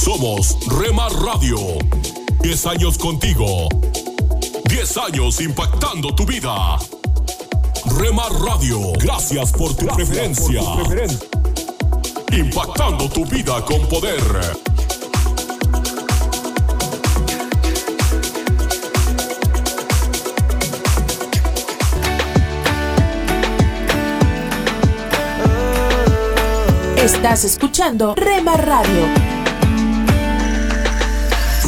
Somos Remar Radio. 10 años contigo. 10 años impactando tu vida. Remar Radio, gracias por tu preferencia. Impactando tu vida con poder. Estás escuchando Rema Radio.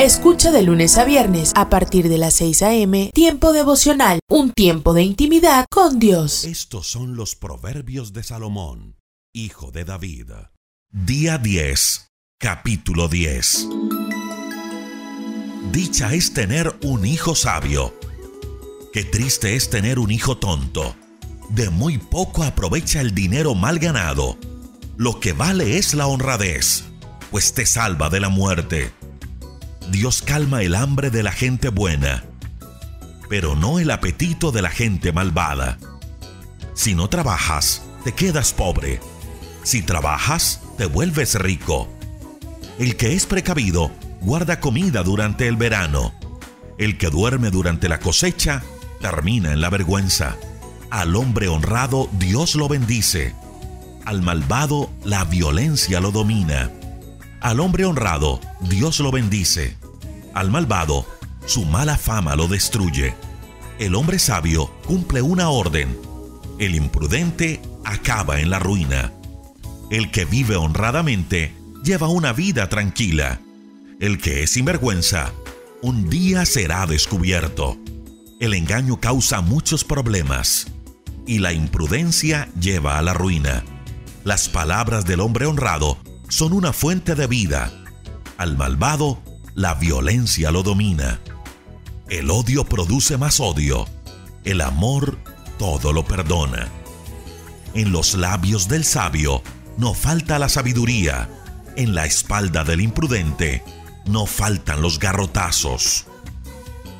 Escucha de lunes a viernes a partir de las 6 a.m. Tiempo devocional, un tiempo de intimidad con Dios. Estos son los proverbios de Salomón, hijo de David. Día 10, capítulo 10. Dicha es tener un hijo sabio. Qué triste es tener un hijo tonto. De muy poco aprovecha el dinero mal ganado. Lo que vale es la honradez, pues te salva de la muerte. Dios calma el hambre de la gente buena, pero no el apetito de la gente malvada. Si no trabajas, te quedas pobre. Si trabajas, te vuelves rico. El que es precavido guarda comida durante el verano. El que duerme durante la cosecha termina en la vergüenza. Al hombre honrado Dios lo bendice. Al malvado la violencia lo domina. Al hombre honrado Dios lo bendice. Al malvado su mala fama lo destruye. El hombre sabio cumple una orden. El imprudente acaba en la ruina. El que vive honradamente lleva una vida tranquila. El que es sinvergüenza, un día será descubierto. El engaño causa muchos problemas y la imprudencia lleva a la ruina. Las palabras del hombre honrado son una fuente de vida. Al malvado, la violencia lo domina. El odio produce más odio. El amor todo lo perdona. En los labios del sabio no falta la sabiduría. En la espalda del imprudente no faltan los garrotazos.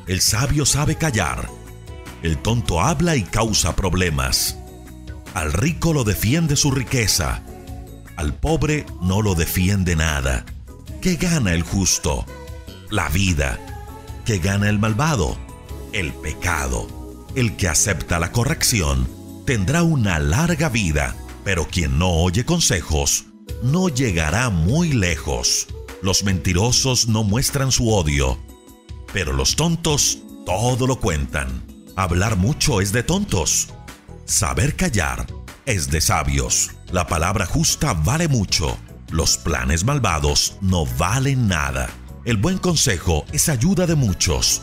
El sabio sabe callar. El tonto habla y causa problemas. Al rico lo defiende su riqueza. Al pobre no lo defiende nada. ¿Qué gana el justo? La vida. ¿Qué gana el malvado? El pecado. El que acepta la corrección tendrá una larga vida, pero quien no oye consejos no llegará muy lejos. Los mentirosos no muestran su odio, pero los tontos todo lo cuentan. Hablar mucho es de tontos. Saber callar es de sabios. La palabra justa vale mucho. Los planes malvados no valen nada. El buen consejo es ayuda de muchos,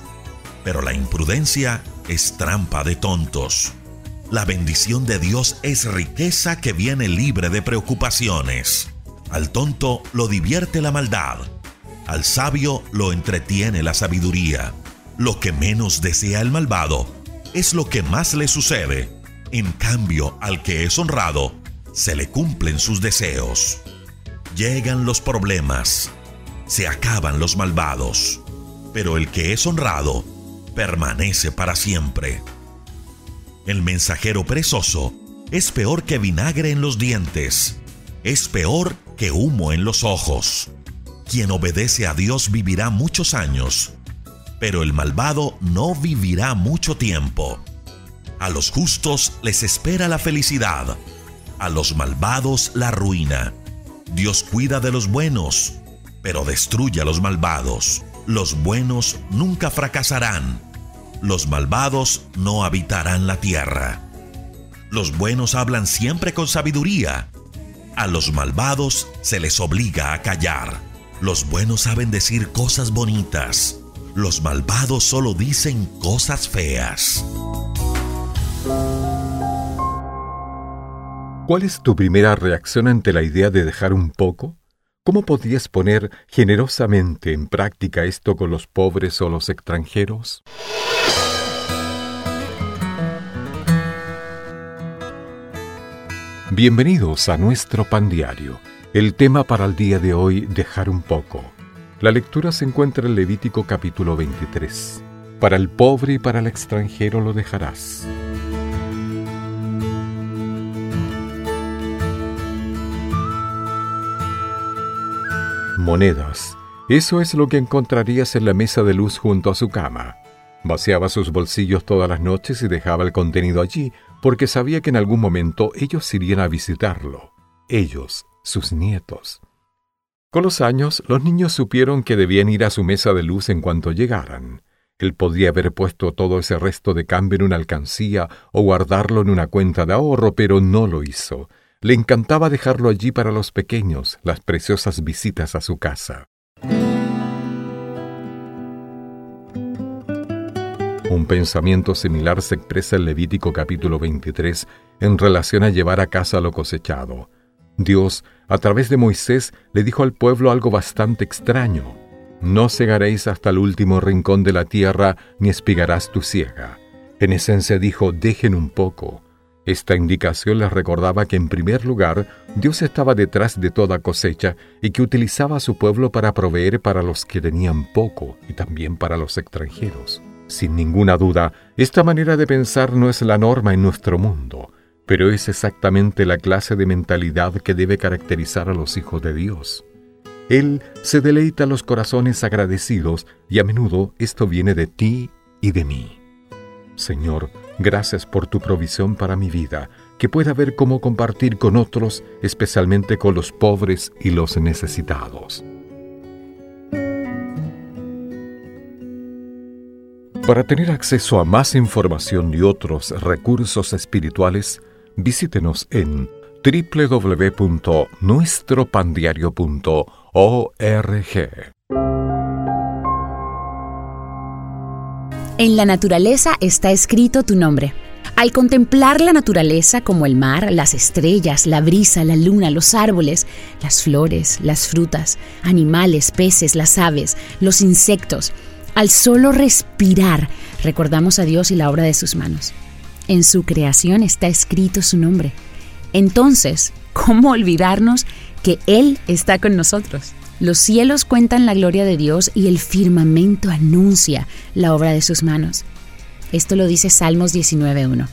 pero la imprudencia es trampa de tontos. La bendición de Dios es riqueza que viene libre de preocupaciones. Al tonto lo divierte la maldad. Al sabio lo entretiene la sabiduría. Lo que menos desea el malvado es lo que más le sucede. En cambio, al que es honrado, se le cumplen sus deseos. Llegan los problemas, se acaban los malvados, pero el que es honrado permanece para siempre. El mensajero perezoso es peor que vinagre en los dientes, es peor que humo en los ojos. Quien obedece a Dios vivirá muchos años, pero el malvado no vivirá mucho tiempo. A los justos les espera la felicidad, a los malvados la ruina. Dios cuida de los buenos, pero destruye a los malvados. Los buenos nunca fracasarán, los malvados no habitarán la tierra. Los buenos hablan siempre con sabiduría, a los malvados se les obliga a callar. Los buenos saben decir cosas bonitas, los malvados solo dicen cosas feas. ¿Cuál es tu primera reacción ante la idea de dejar un poco? ¿Cómo podías poner generosamente en práctica esto con los pobres o los extranjeros? Bienvenidos a nuestro pan diario. El tema para el día de hoy, dejar un poco. La lectura se encuentra en Levítico capítulo 23. Para el pobre y para el extranjero lo dejarás. Monedas. Eso es lo que encontrarías en la mesa de luz junto a su cama. Vaciaba sus bolsillos todas las noches y dejaba el contenido allí porque sabía que en algún momento ellos irían a visitarlo. Ellos, sus nietos. Con los años, los niños supieron que debían ir a su mesa de luz en cuanto llegaran. Él podía haber puesto todo ese resto de cambio en una alcancía o guardarlo en una cuenta de ahorro, pero no lo hizo. Le encantaba dejarlo allí para los pequeños, las preciosas visitas a su casa. Un pensamiento similar se expresa en Levítico capítulo 23 en relación a llevar a casa lo cosechado. Dios, a través de Moisés, le dijo al pueblo algo bastante extraño. No cegaréis hasta el último rincón de la tierra, ni espigarás tu ciega. En esencia dijo, dejen un poco. Esta indicación les recordaba que en primer lugar Dios estaba detrás de toda cosecha y que utilizaba a su pueblo para proveer para los que tenían poco y también para los extranjeros. Sin ninguna duda, esta manera de pensar no es la norma en nuestro mundo pero es exactamente la clase de mentalidad que debe caracterizar a los hijos de Dios. Él se deleita los corazones agradecidos y a menudo esto viene de ti y de mí. Señor, gracias por tu provisión para mi vida, que pueda ver cómo compartir con otros, especialmente con los pobres y los necesitados. Para tener acceso a más información y otros recursos espirituales, visítenos en www.nuestropandiario.org. En la naturaleza está escrito tu nombre. Al contemplar la naturaleza como el mar, las estrellas, la brisa, la luna, los árboles, las flores, las frutas, animales, peces, las aves, los insectos, al solo respirar, recordamos a Dios y la obra de sus manos. En su creación está escrito su nombre. Entonces, ¿cómo olvidarnos que Él está con nosotros? Los cielos cuentan la gloria de Dios y el firmamento anuncia la obra de sus manos. Esto lo dice Salmos 19.1.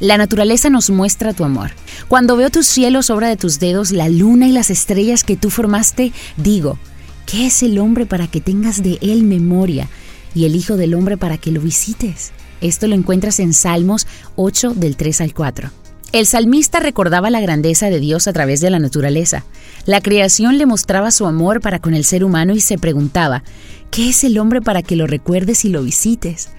La naturaleza nos muestra tu amor. Cuando veo tus cielos, obra de tus dedos, la luna y las estrellas que tú formaste, digo, ¿qué es el hombre para que tengas de él memoria y el Hijo del Hombre para que lo visites? Esto lo encuentras en Salmos 8 del 3 al 4. El salmista recordaba la grandeza de Dios a través de la naturaleza. La creación le mostraba su amor para con el ser humano y se preguntaba, ¿qué es el hombre para que lo recuerdes y lo visites?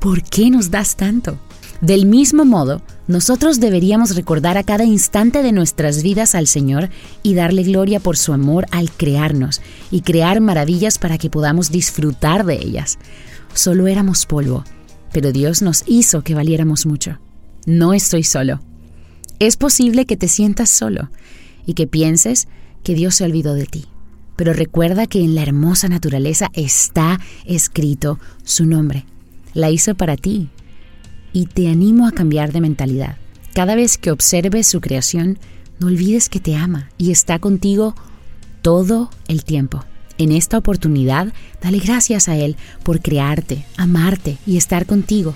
¿Por qué nos das tanto? Del mismo modo, nosotros deberíamos recordar a cada instante de nuestras vidas al Señor y darle gloria por su amor al crearnos y crear maravillas para que podamos disfrutar de ellas. Solo éramos polvo pero Dios nos hizo que valiéramos mucho. No estoy solo. Es posible que te sientas solo y que pienses que Dios se olvidó de ti. Pero recuerda que en la hermosa naturaleza está escrito su nombre. La hizo para ti. Y te animo a cambiar de mentalidad. Cada vez que observes su creación, no olvides que te ama y está contigo todo el tiempo. En esta oportunidad, dale gracias a Él por crearte, amarte y estar contigo.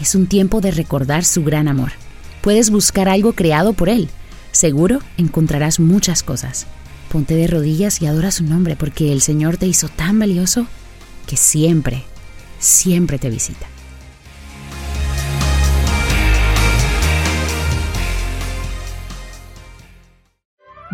Es un tiempo de recordar su gran amor. Puedes buscar algo creado por Él. Seguro encontrarás muchas cosas. Ponte de rodillas y adora su nombre porque el Señor te hizo tan valioso que siempre, siempre te visita.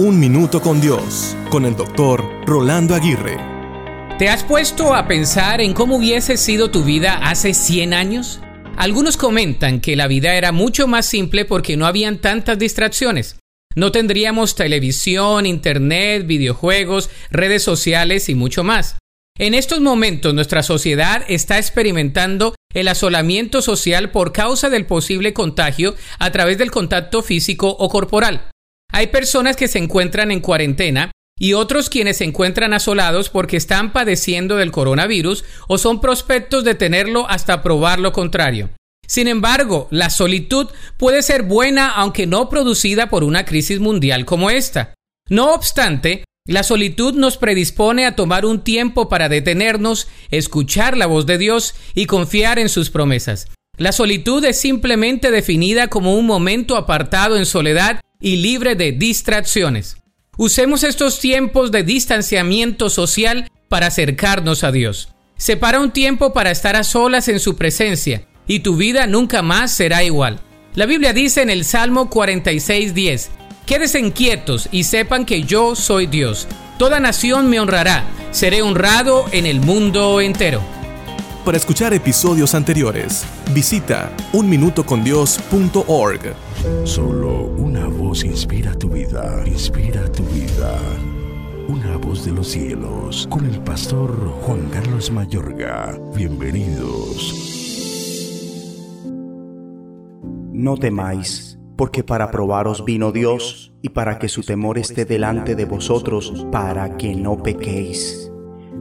Un Minuto con Dios, con el doctor Rolando Aguirre. ¿Te has puesto a pensar en cómo hubiese sido tu vida hace 100 años? Algunos comentan que la vida era mucho más simple porque no habían tantas distracciones. No tendríamos televisión, internet, videojuegos, redes sociales y mucho más. En estos momentos nuestra sociedad está experimentando el asolamiento social por causa del posible contagio a través del contacto físico o corporal. Hay personas que se encuentran en cuarentena y otros quienes se encuentran asolados porque están padeciendo del coronavirus o son prospectos de tenerlo hasta probar lo contrario. Sin embargo, la solitud puede ser buena aunque no producida por una crisis mundial como esta. No obstante, la solitud nos predispone a tomar un tiempo para detenernos, escuchar la voz de Dios y confiar en sus promesas. La solitud es simplemente definida como un momento apartado en soledad y libre de distracciones. Usemos estos tiempos de distanciamiento social para acercarnos a Dios. Separa un tiempo para estar a solas en su presencia y tu vida nunca más será igual. La Biblia dice en el Salmo 46:10, Quédense inquietos y sepan que yo soy Dios. Toda nación me honrará, seré honrado en el mundo entero. Para escuchar episodios anteriores, visita unminutocondios.org. Solo una voz inspira tu vida, inspira tu vida. Una voz de los cielos, con el pastor Juan Carlos Mayorga. Bienvenidos. No temáis, porque para probaros vino Dios, y para que su temor esté delante de vosotros, para que no pequéis.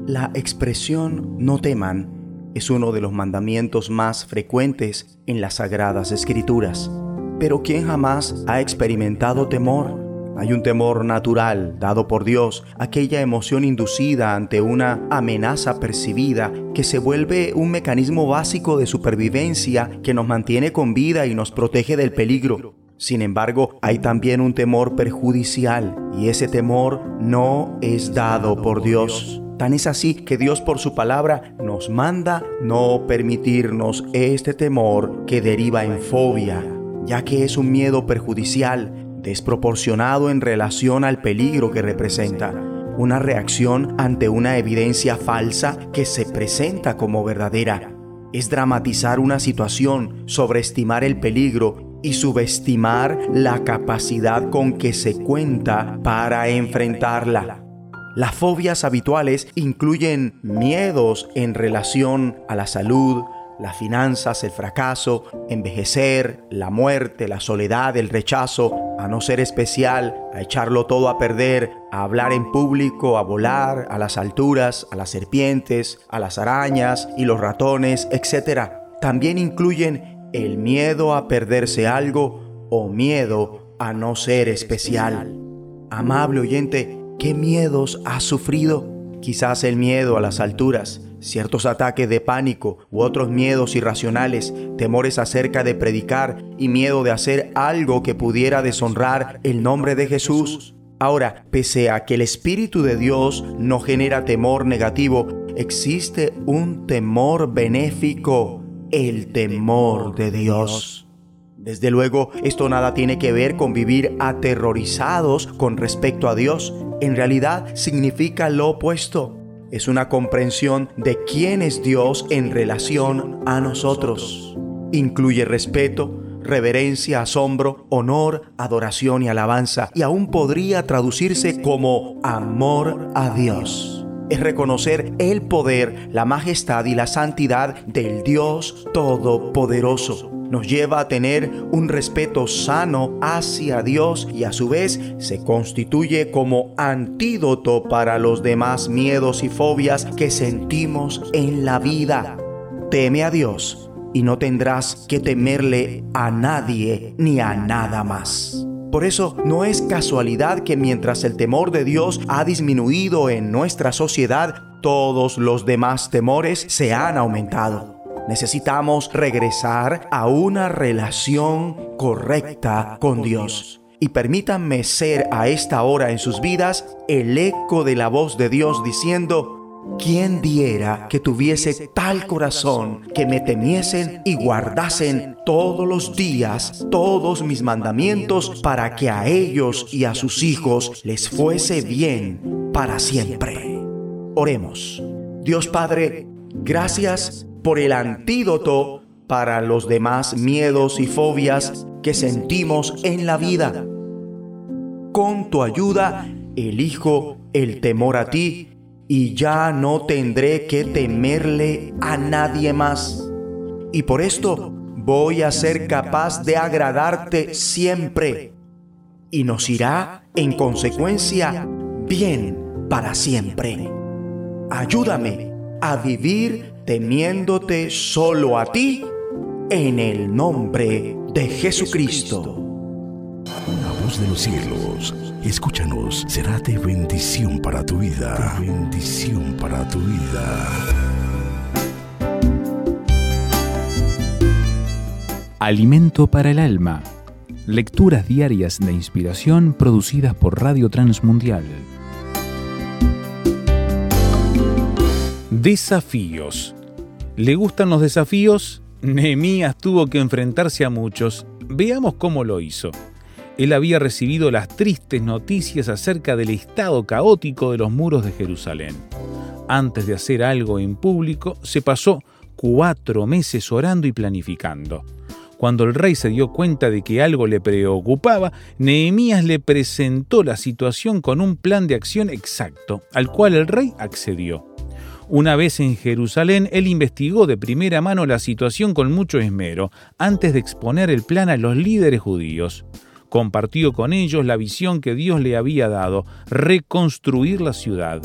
La expresión no teman es uno de los mandamientos más frecuentes en las sagradas escrituras. Pero ¿quién jamás ha experimentado temor? Hay un temor natural dado por Dios, aquella emoción inducida ante una amenaza percibida que se vuelve un mecanismo básico de supervivencia que nos mantiene con vida y nos protege del peligro. Sin embargo, hay también un temor perjudicial y ese temor no es dado por Dios. Tan es así que Dios por su palabra nos manda no permitirnos este temor que deriva en fobia, ya que es un miedo perjudicial, desproporcionado en relación al peligro que representa, una reacción ante una evidencia falsa que se presenta como verdadera. Es dramatizar una situación, sobreestimar el peligro y subestimar la capacidad con que se cuenta para enfrentarla. Las fobias habituales incluyen miedos en relación a la salud, las finanzas, el fracaso, envejecer, la muerte, la soledad, el rechazo, a no ser especial, a echarlo todo a perder, a hablar en público, a volar, a las alturas, a las serpientes, a las arañas y los ratones, etc. También incluyen el miedo a perderse algo o miedo a no ser especial. Amable oyente, ¿Qué miedos has sufrido? Quizás el miedo a las alturas, ciertos ataques de pánico u otros miedos irracionales, temores acerca de predicar y miedo de hacer algo que pudiera deshonrar el nombre de Jesús. Ahora, pese a que el Espíritu de Dios no genera temor negativo, existe un temor benéfico, el temor de Dios. Desde luego, esto nada tiene que ver con vivir aterrorizados con respecto a Dios. En realidad significa lo opuesto. Es una comprensión de quién es Dios en relación a nosotros. Incluye respeto, reverencia, asombro, honor, adoración y alabanza. Y aún podría traducirse como amor a Dios. Es reconocer el poder, la majestad y la santidad del Dios Todopoderoso nos lleva a tener un respeto sano hacia Dios y a su vez se constituye como antídoto para los demás miedos y fobias que sentimos en la vida. Teme a Dios y no tendrás que temerle a nadie ni a nada más. Por eso no es casualidad que mientras el temor de Dios ha disminuido en nuestra sociedad, todos los demás temores se han aumentado. Necesitamos regresar a una relación correcta con Dios. Y permítanme ser a esta hora en sus vidas el eco de la voz de Dios diciendo, ¿quién diera que tuviese tal corazón que me temiesen y guardasen todos los días todos mis mandamientos para que a ellos y a sus hijos les fuese bien para siempre? Oremos. Dios Padre, gracias por el antídoto para los demás miedos y fobias que sentimos en la vida. Con tu ayuda, elijo el temor a ti y ya no tendré que temerle a nadie más. Y por esto voy a ser capaz de agradarte siempre y nos irá en consecuencia bien para siempre. Ayúdame a vivir temiéndote solo a ti en el nombre de Jesucristo. Una voz de los cielos, escúchanos, será de bendición para tu vida. De bendición para tu vida. Alimento para el alma. Lecturas diarias de inspiración producidas por Radio Transmundial. Desafíos. ¿Le gustan los desafíos? Nehemías tuvo que enfrentarse a muchos. Veamos cómo lo hizo. Él había recibido las tristes noticias acerca del estado caótico de los muros de Jerusalén. Antes de hacer algo en público, se pasó cuatro meses orando y planificando. Cuando el rey se dio cuenta de que algo le preocupaba, Nehemías le presentó la situación con un plan de acción exacto, al cual el rey accedió. Una vez en Jerusalén, él investigó de primera mano la situación con mucho esmero, antes de exponer el plan a los líderes judíos. Compartió con ellos la visión que Dios le había dado, reconstruir la ciudad.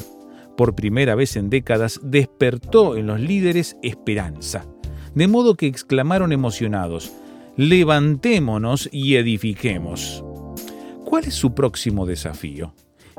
Por primera vez en décadas despertó en los líderes esperanza. De modo que exclamaron emocionados, levantémonos y edifiquemos. ¿Cuál es su próximo desafío?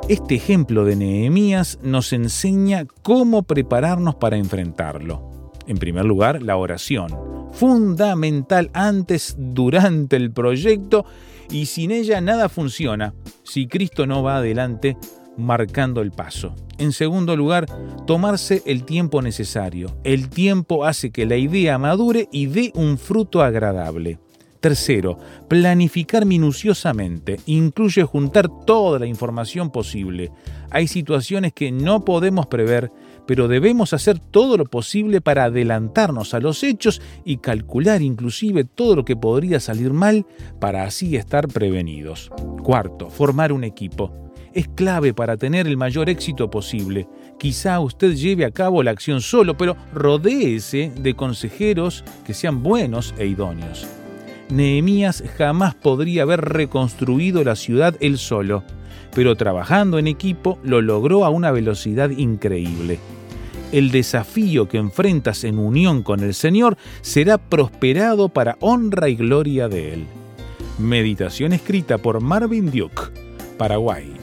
Este ejemplo de Nehemías nos enseña cómo prepararnos para enfrentarlo. En primer lugar, la oración, fundamental antes, durante el proyecto, y sin ella nada funciona si Cristo no va adelante marcando el paso. En segundo lugar, tomarse el tiempo necesario. El tiempo hace que la idea madure y dé un fruto agradable. Tercero, planificar minuciosamente. Incluye juntar toda la información posible. Hay situaciones que no podemos prever, pero debemos hacer todo lo posible para adelantarnos a los hechos y calcular inclusive todo lo que podría salir mal para así estar prevenidos. Cuarto, formar un equipo. Es clave para tener el mayor éxito posible. Quizá usted lleve a cabo la acción solo, pero rodéese de consejeros que sean buenos e idóneos. Nehemías jamás podría haber reconstruido la ciudad él solo, pero trabajando en equipo lo logró a una velocidad increíble. El desafío que enfrentas en unión con el Señor será prosperado para honra y gloria de Él. Meditación escrita por Marvin Duke, Paraguay.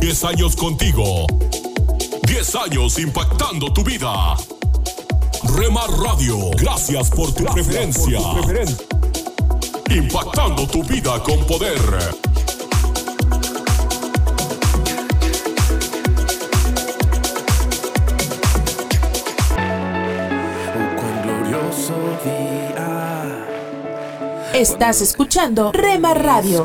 10 años contigo. 10 años impactando tu vida. Remar Radio, gracias por tu preferencia. Impactando tu vida con poder. Estás escuchando Rema Radio.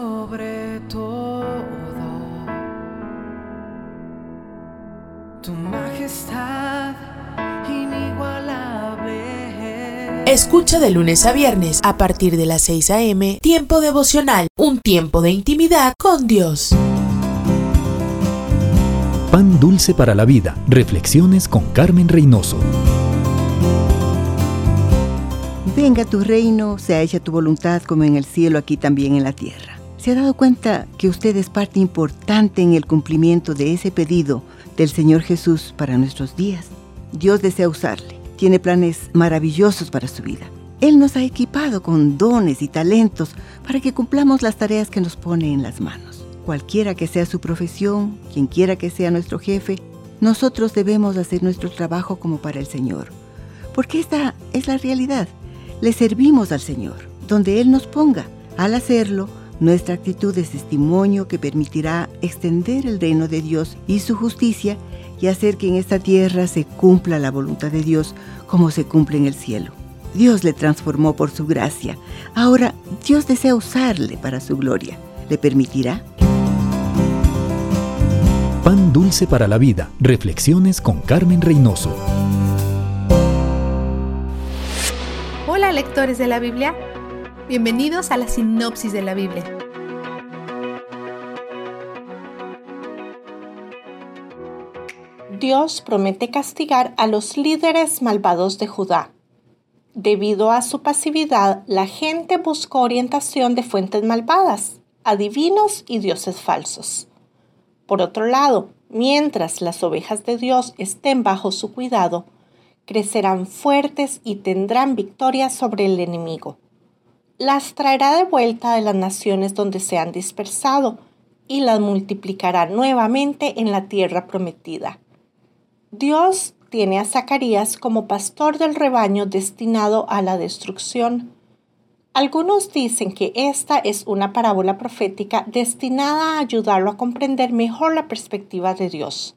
Escucha de lunes a viernes a partir de las 6 a.m. Tiempo devocional, un tiempo de intimidad con Dios. Pan dulce para la vida. Reflexiones con Carmen Reynoso. Venga tu reino, sea hecha tu voluntad como en el cielo, aquí también en la tierra. ¿Se ha dado cuenta que usted es parte importante en el cumplimiento de ese pedido del Señor Jesús para nuestros días? Dios desea usarle tiene planes maravillosos para su vida. Él nos ha equipado con dones y talentos para que cumplamos las tareas que nos pone en las manos. Cualquiera que sea su profesión, quien quiera que sea nuestro jefe, nosotros debemos hacer nuestro trabajo como para el Señor. Porque esta es la realidad. Le servimos al Señor, donde Él nos ponga. Al hacerlo, nuestra actitud es testimonio que permitirá extender el reino de Dios y su justicia y hacer que en esta tierra se cumpla la voluntad de Dios como se cumple en el cielo. Dios le transformó por su gracia. Ahora Dios desea usarle para su gloria. ¿Le permitirá? Pan dulce para la vida. Reflexiones con Carmen Reynoso. Hola lectores de la Biblia. Bienvenidos a la sinopsis de la Biblia. Dios promete castigar a los líderes malvados de Judá. Debido a su pasividad, la gente buscó orientación de fuentes malvadas, adivinos y dioses falsos. Por otro lado, mientras las ovejas de Dios estén bajo su cuidado, crecerán fuertes y tendrán victoria sobre el enemigo. Las traerá de vuelta de las naciones donde se han dispersado y las multiplicará nuevamente en la tierra prometida. Dios tiene a Zacarías como pastor del rebaño destinado a la destrucción. Algunos dicen que esta es una parábola profética destinada a ayudarlo a comprender mejor la perspectiva de Dios.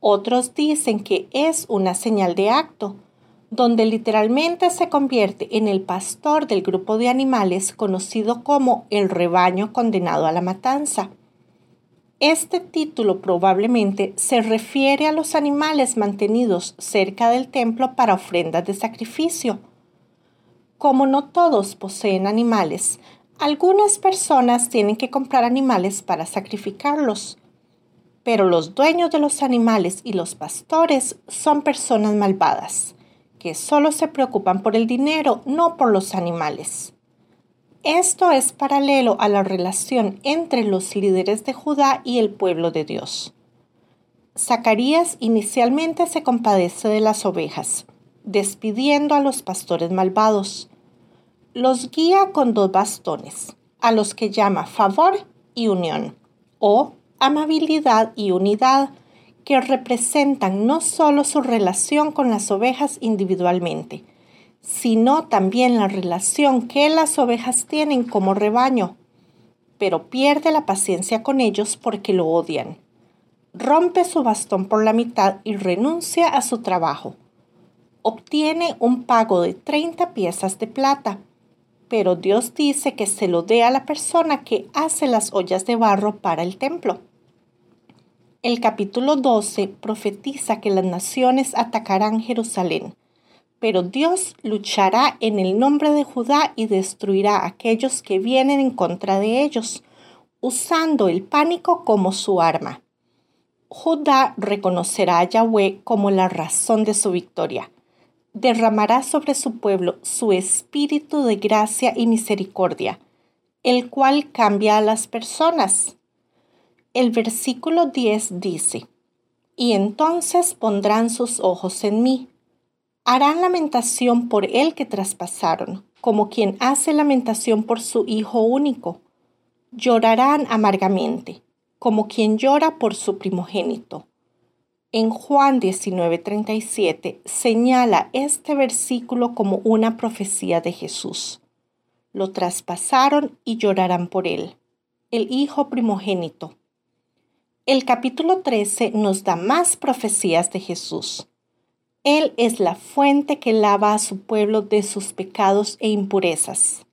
Otros dicen que es una señal de acto, donde literalmente se convierte en el pastor del grupo de animales conocido como el rebaño condenado a la matanza. Este título probablemente se refiere a los animales mantenidos cerca del templo para ofrendas de sacrificio. Como no todos poseen animales, algunas personas tienen que comprar animales para sacrificarlos. Pero los dueños de los animales y los pastores son personas malvadas, que solo se preocupan por el dinero, no por los animales. Esto es paralelo a la relación entre los líderes de Judá y el pueblo de Dios. Zacarías inicialmente se compadece de las ovejas, despidiendo a los pastores malvados. Los guía con dos bastones, a los que llama favor y unión, o amabilidad y unidad, que representan no solo su relación con las ovejas individualmente, sino también la relación que las ovejas tienen como rebaño, pero pierde la paciencia con ellos porque lo odian. Rompe su bastón por la mitad y renuncia a su trabajo. Obtiene un pago de 30 piezas de plata, pero Dios dice que se lo dé a la persona que hace las ollas de barro para el templo. El capítulo 12 profetiza que las naciones atacarán Jerusalén pero Dios luchará en el nombre de Judá y destruirá a aquellos que vienen en contra de ellos, usando el pánico como su arma. Judá reconocerá a Yahweh como la razón de su victoria. Derramará sobre su pueblo su espíritu de gracia y misericordia, el cual cambia a las personas. El versículo 10 dice, Y entonces pondrán sus ojos en mí harán lamentación por el que traspasaron, como quien hace lamentación por su hijo único. Llorarán amargamente, como quien llora por su primogénito. En Juan 19:37 señala este versículo como una profecía de Jesús. Lo traspasaron y llorarán por él, el hijo primogénito. El capítulo 13 nos da más profecías de Jesús. Él es la fuente que lava a su pueblo de sus pecados e impurezas.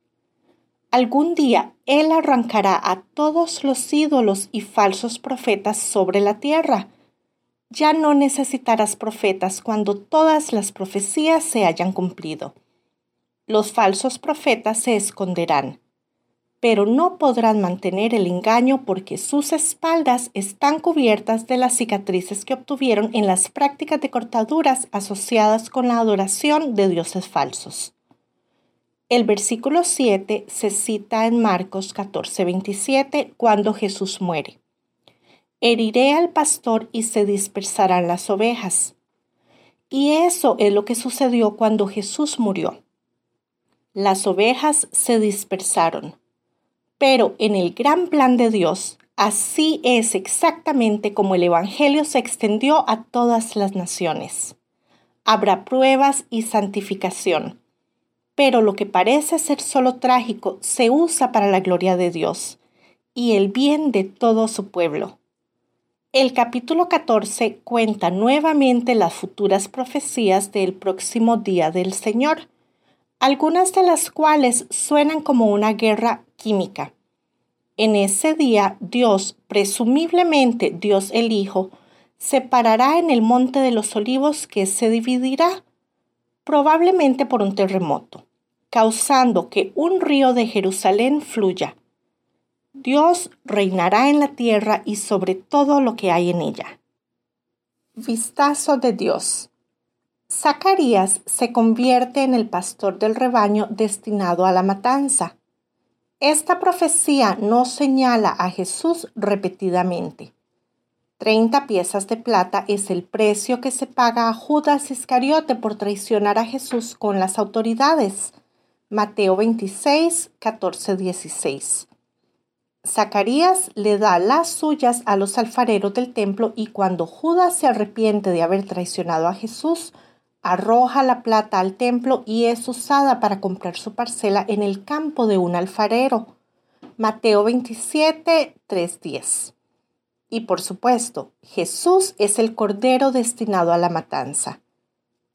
Algún día Él arrancará a todos los ídolos y falsos profetas sobre la tierra. Ya no necesitarás profetas cuando todas las profecías se hayan cumplido. Los falsos profetas se esconderán, pero no podrán mantener el engaño porque sus espaldas están cubiertas de las cicatrices que obtuvieron en las prácticas de cortaduras asociadas con la adoración de dioses falsos. El versículo 7 se cita en Marcos 14:27 cuando Jesús muere. Heriré al pastor y se dispersarán las ovejas. Y eso es lo que sucedió cuando Jesús murió. Las ovejas se dispersaron. Pero en el gran plan de Dios, así es exactamente como el Evangelio se extendió a todas las naciones. Habrá pruebas y santificación. Pero lo que parece ser solo trágico se usa para la gloria de Dios y el bien de todo su pueblo. El capítulo 14 cuenta nuevamente las futuras profecías del próximo día del Señor, algunas de las cuales suenan como una guerra química. En ese día Dios, presumiblemente Dios el Hijo, se parará en el monte de los olivos que se dividirá, probablemente por un terremoto, causando que un río de Jerusalén fluya Dios reinará en la tierra y sobre todo lo que hay en ella. Vistazo de Dios. Zacarías se convierte en el pastor del rebaño destinado a la matanza. Esta profecía no señala a Jesús repetidamente. Treinta piezas de plata es el precio que se paga a Judas Iscariote por traicionar a Jesús con las autoridades. Mateo 26, 14, 16. Zacarías le da las suyas a los alfareros del templo y cuando Judas se arrepiente de haber traicionado a Jesús, arroja la plata al templo y es usada para comprar su parcela en el campo de un alfarero. Mateo 27, 3.10. Y por supuesto, Jesús es el Cordero destinado a la matanza.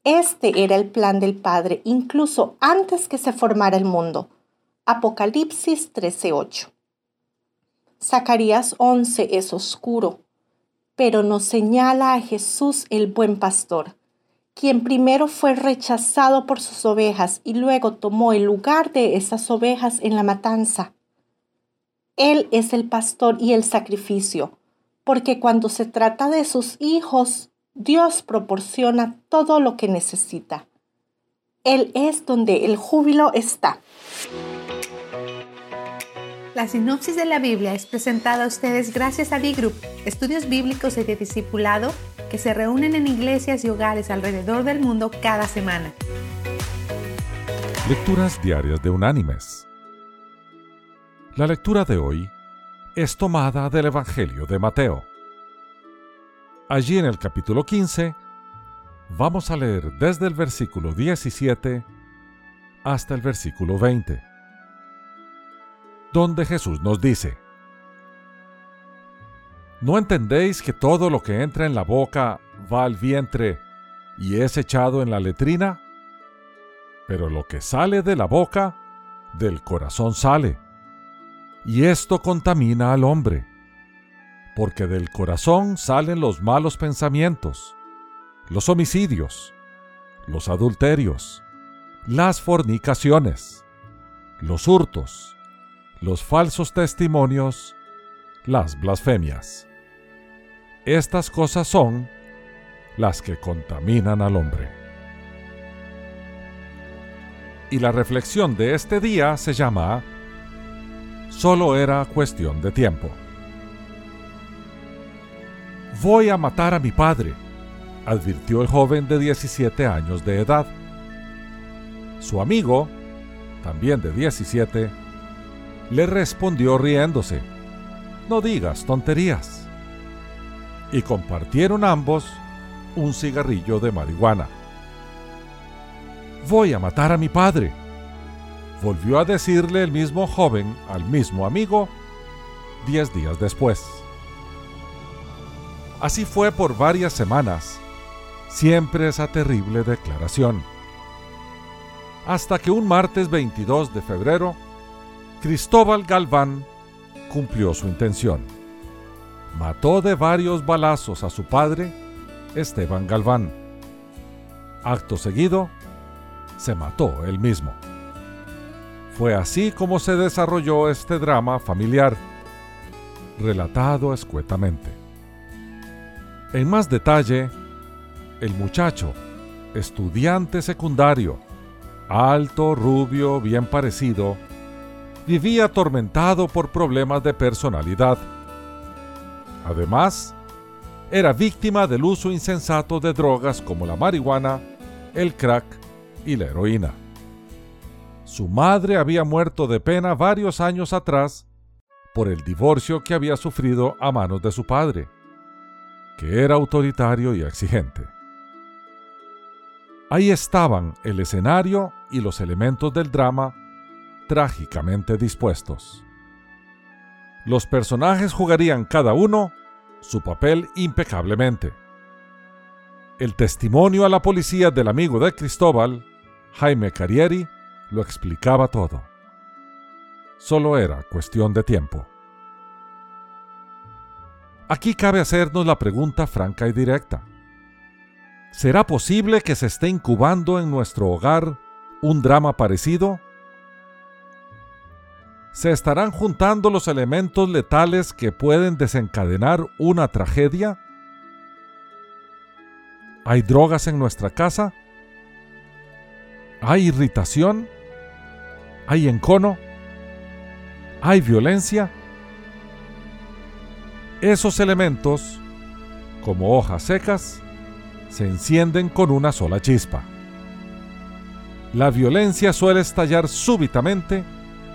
Este era el plan del Padre incluso antes que se formara el mundo. Apocalipsis 13:8. Zacarías 11 es oscuro, pero nos señala a Jesús el buen pastor, quien primero fue rechazado por sus ovejas y luego tomó el lugar de esas ovejas en la matanza. Él es el pastor y el sacrificio, porque cuando se trata de sus hijos, Dios proporciona todo lo que necesita. Él es donde el júbilo está. La sinopsis de la Biblia es presentada a ustedes gracias a B-Group, estudios bíblicos y de discipulado que se reúnen en iglesias y hogares alrededor del mundo cada semana. Lecturas diarias de Unánimes. La lectura de hoy es tomada del Evangelio de Mateo. Allí en el capítulo 15 vamos a leer desde el versículo 17 hasta el versículo 20 donde Jesús nos dice, ¿No entendéis que todo lo que entra en la boca va al vientre y es echado en la letrina? Pero lo que sale de la boca, del corazón sale. Y esto contamina al hombre, porque del corazón salen los malos pensamientos, los homicidios, los adulterios, las fornicaciones, los hurtos, los falsos testimonios, las blasfemias. Estas cosas son las que contaminan al hombre. Y la reflexión de este día se llama Solo era cuestión de tiempo. Voy a matar a mi padre, advirtió el joven de 17 años de edad. Su amigo, también de 17, le respondió riéndose, No digas tonterías. Y compartieron ambos un cigarrillo de marihuana. Voy a matar a mi padre, volvió a decirle el mismo joven al mismo amigo diez días después. Así fue por varias semanas, siempre esa terrible declaración. Hasta que un martes 22 de febrero, Cristóbal Galván cumplió su intención. Mató de varios balazos a su padre, Esteban Galván. Acto seguido, se mató él mismo. Fue así como se desarrolló este drama familiar, relatado escuetamente. En más detalle, el muchacho, estudiante secundario, alto, rubio, bien parecido, vivía atormentado por problemas de personalidad. Además, era víctima del uso insensato de drogas como la marihuana, el crack y la heroína. Su madre había muerto de pena varios años atrás por el divorcio que había sufrido a manos de su padre, que era autoritario y exigente. Ahí estaban el escenario y los elementos del drama trágicamente dispuestos. Los personajes jugarían cada uno su papel impecablemente. El testimonio a la policía del amigo de Cristóbal, Jaime Carrieri, lo explicaba todo. Solo era cuestión de tiempo. Aquí cabe hacernos la pregunta franca y directa. ¿Será posible que se esté incubando en nuestro hogar un drama parecido? ¿Se estarán juntando los elementos letales que pueden desencadenar una tragedia? ¿Hay drogas en nuestra casa? ¿Hay irritación? ¿Hay encono? ¿Hay violencia? Esos elementos, como hojas secas, se encienden con una sola chispa. La violencia suele estallar súbitamente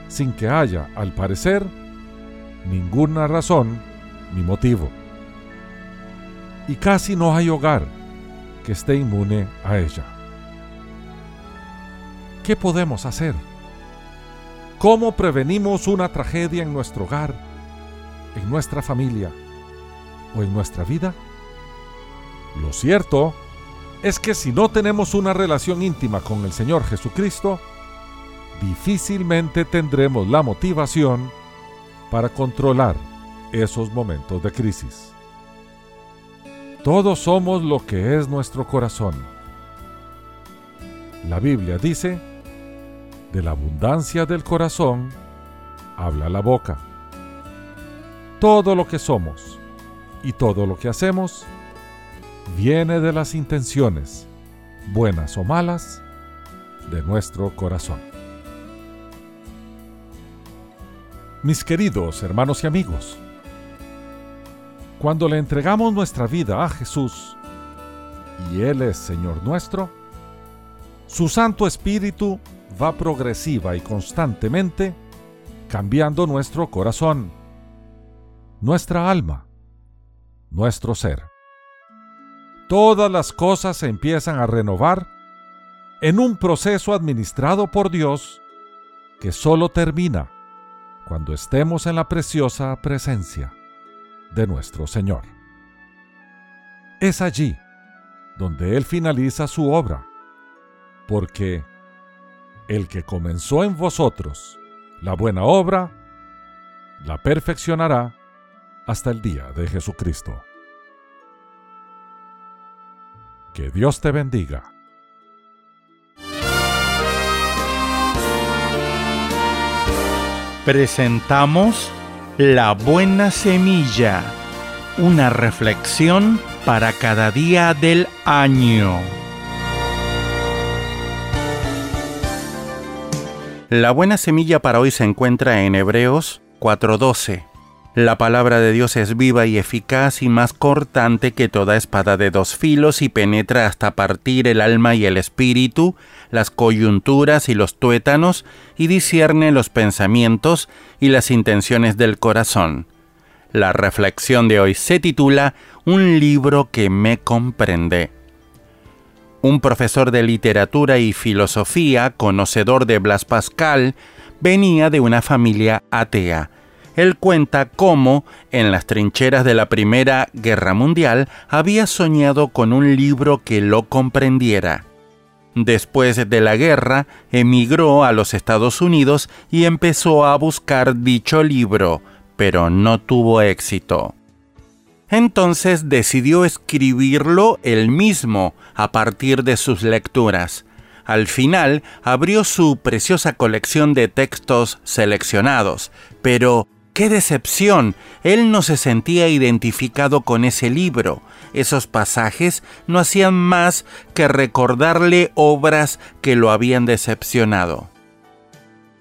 sin que haya, al parecer, ninguna razón ni motivo. Y casi no hay hogar que esté inmune a ella. ¿Qué podemos hacer? ¿Cómo prevenimos una tragedia en nuestro hogar, en nuestra familia o en nuestra vida? Lo cierto es que si no tenemos una relación íntima con el Señor Jesucristo, difícilmente tendremos la motivación para controlar esos momentos de crisis. Todos somos lo que es nuestro corazón. La Biblia dice, de la abundancia del corazón habla la boca. Todo lo que somos y todo lo que hacemos viene de las intenciones, buenas o malas, de nuestro corazón. Mis queridos hermanos y amigos, cuando le entregamos nuestra vida a Jesús y Él es Señor nuestro, su Santo Espíritu va progresiva y constantemente cambiando nuestro corazón, nuestra alma, nuestro ser. Todas las cosas se empiezan a renovar en un proceso administrado por Dios que solo termina cuando estemos en la preciosa presencia de nuestro Señor. Es allí donde Él finaliza su obra, porque el que comenzó en vosotros la buena obra, la perfeccionará hasta el día de Jesucristo. Que Dios te bendiga. Presentamos La Buena Semilla, una reflexión para cada día del año. La buena semilla para hoy se encuentra en Hebreos 4:12. La palabra de Dios es viva y eficaz y más cortante que toda espada de dos filos y penetra hasta partir el alma y el espíritu, las coyunturas y los tuétanos, y discierne los pensamientos y las intenciones del corazón. La reflexión de hoy se titula Un libro que me comprende. Un profesor de literatura y filosofía, conocedor de Blas Pascal, venía de una familia atea. Él cuenta cómo, en las trincheras de la Primera Guerra Mundial, había soñado con un libro que lo comprendiera. Después de la guerra, emigró a los Estados Unidos y empezó a buscar dicho libro, pero no tuvo éxito. Entonces decidió escribirlo él mismo a partir de sus lecturas. Al final abrió su preciosa colección de textos seleccionados, pero ¡qué decepción! Él no se sentía identificado con ese libro. Esos pasajes no hacían más que recordarle obras que lo habían decepcionado.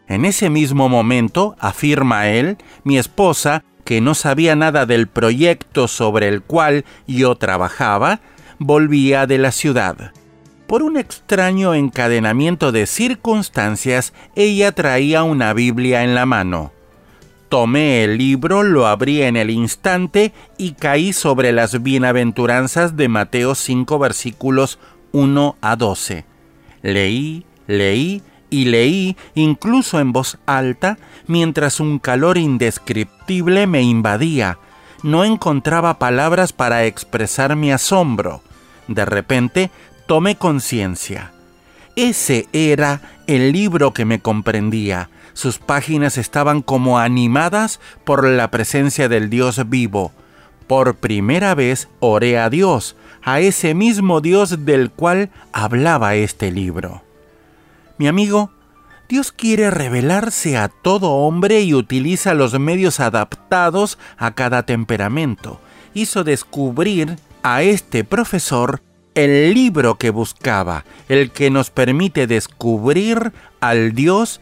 En ese mismo momento, afirma él, mi esposa, que no sabía nada del proyecto sobre el cual yo trabajaba, volvía de la ciudad. Por un extraño encadenamiento de circunstancias, ella traía una Biblia en la mano. Tomé el libro, lo abrí en el instante y caí sobre las bienaventuranzas de Mateo 5 versículos 1 a 12. Leí, leí y leí incluso en voz alta mientras un calor indescriptible me invadía. No encontraba palabras para expresar mi asombro. De repente tomé conciencia. Ese era el libro que me comprendía. Sus páginas estaban como animadas por la presencia del Dios vivo. Por primera vez oré a Dios, a ese mismo Dios del cual hablaba este libro. Mi amigo, Dios quiere revelarse a todo hombre y utiliza los medios adaptados a cada temperamento. Hizo descubrir a este profesor el libro que buscaba, el que nos permite descubrir al Dios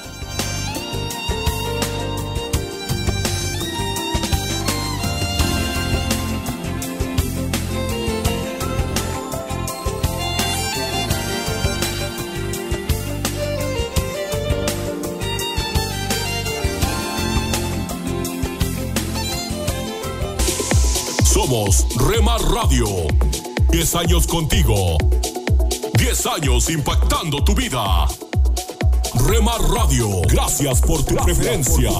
Somos Remar Radio. 10 años contigo. 10 años impactando tu vida. Remar Radio, gracias por tu preferencia.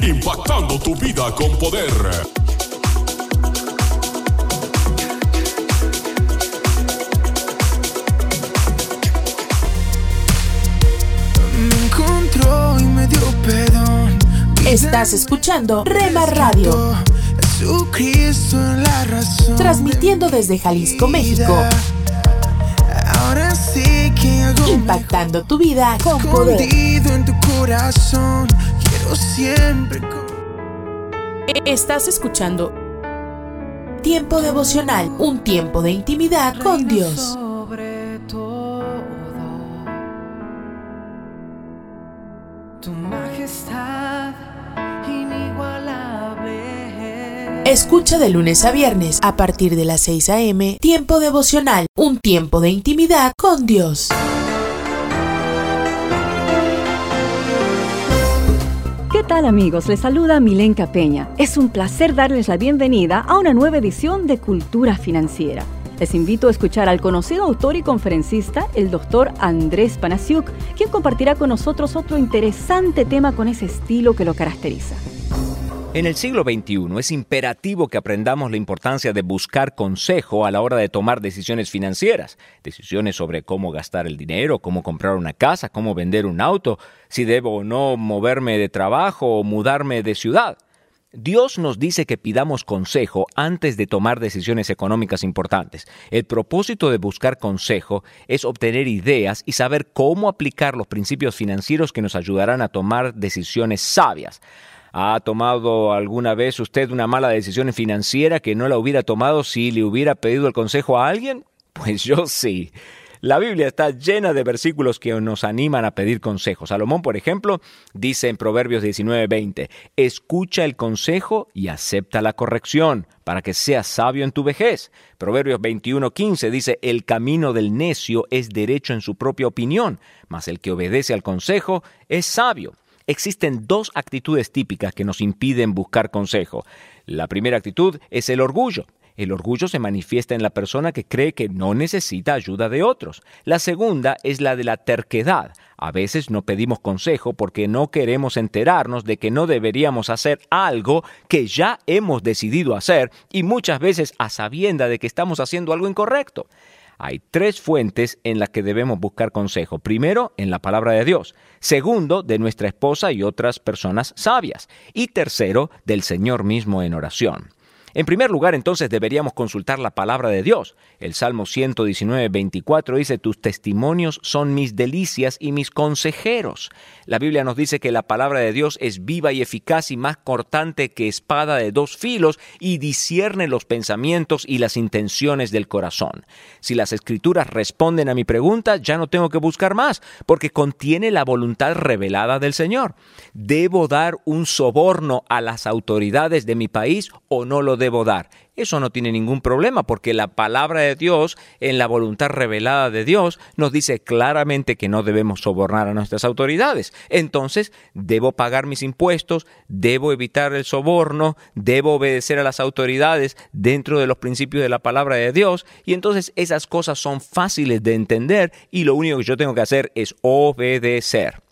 Impactando tu vida con poder. Me encontró y me dio perdón. Estás escuchando Remar Radio. Jesucristo la razón. Transmitiendo desde Jalisco, México. Ahora sí que hago Impactando tu vida con poder. en tu corazón. Quiero siempre. Estás escuchando Tiempo devocional, un tiempo de intimidad con Dios. Escucha de lunes a viernes a partir de las 6 a.m. Tiempo devocional, un tiempo de intimidad con Dios. ¿Qué tal amigos? Les saluda Milenka Peña. Es un placer darles la bienvenida a una nueva edición de Cultura Financiera. Les invito a escuchar al conocido autor y conferencista, el doctor Andrés Panasiuk, quien compartirá con nosotros otro interesante tema con ese estilo que lo caracteriza. En el siglo XXI es imperativo que aprendamos la importancia de buscar consejo a la hora de tomar decisiones financieras, decisiones sobre cómo gastar el dinero, cómo comprar una casa, cómo vender un auto, si debo o no moverme de trabajo o mudarme de ciudad. Dios nos dice que pidamos consejo antes de tomar decisiones económicas importantes. El propósito de buscar consejo es obtener ideas y saber cómo aplicar los principios financieros que nos ayudarán a tomar decisiones sabias. ¿Ha tomado alguna vez usted una mala decisión financiera que no la hubiera tomado si le hubiera pedido el consejo a alguien? Pues yo sí. La Biblia está llena de versículos que nos animan a pedir consejos. Salomón, por ejemplo, dice en Proverbios 19:20, escucha el consejo y acepta la corrección para que seas sabio en tu vejez. Proverbios 21:15 dice, el camino del necio es derecho en su propia opinión, mas el que obedece al consejo es sabio. Existen dos actitudes típicas que nos impiden buscar consejo. La primera actitud es el orgullo. El orgullo se manifiesta en la persona que cree que no necesita ayuda de otros. La segunda es la de la terquedad. A veces no pedimos consejo porque no queremos enterarnos de que no deberíamos hacer algo que ya hemos decidido hacer y muchas veces a sabienda de que estamos haciendo algo incorrecto. Hay tres fuentes en las que debemos buscar consejo. Primero, en la palabra de Dios. Segundo, de nuestra esposa y otras personas sabias. Y tercero, del Señor mismo en oración. En primer lugar, entonces deberíamos consultar la palabra de Dios. El Salmo 119, 24 dice, tus testimonios son mis delicias y mis consejeros. La Biblia nos dice que la palabra de Dios es viva y eficaz y más cortante que espada de dos filos y discierne los pensamientos y las intenciones del corazón. Si las escrituras responden a mi pregunta, ya no tengo que buscar más, porque contiene la voluntad revelada del Señor. ¿Debo dar un soborno a las autoridades de mi país o no lo debo dar. Eso no tiene ningún problema porque la palabra de Dios, en la voluntad revelada de Dios, nos dice claramente que no debemos sobornar a nuestras autoridades. Entonces, debo pagar mis impuestos, debo evitar el soborno, debo obedecer a las autoridades dentro de los principios de la palabra de Dios. Y entonces esas cosas son fáciles de entender y lo único que yo tengo que hacer es obedecer.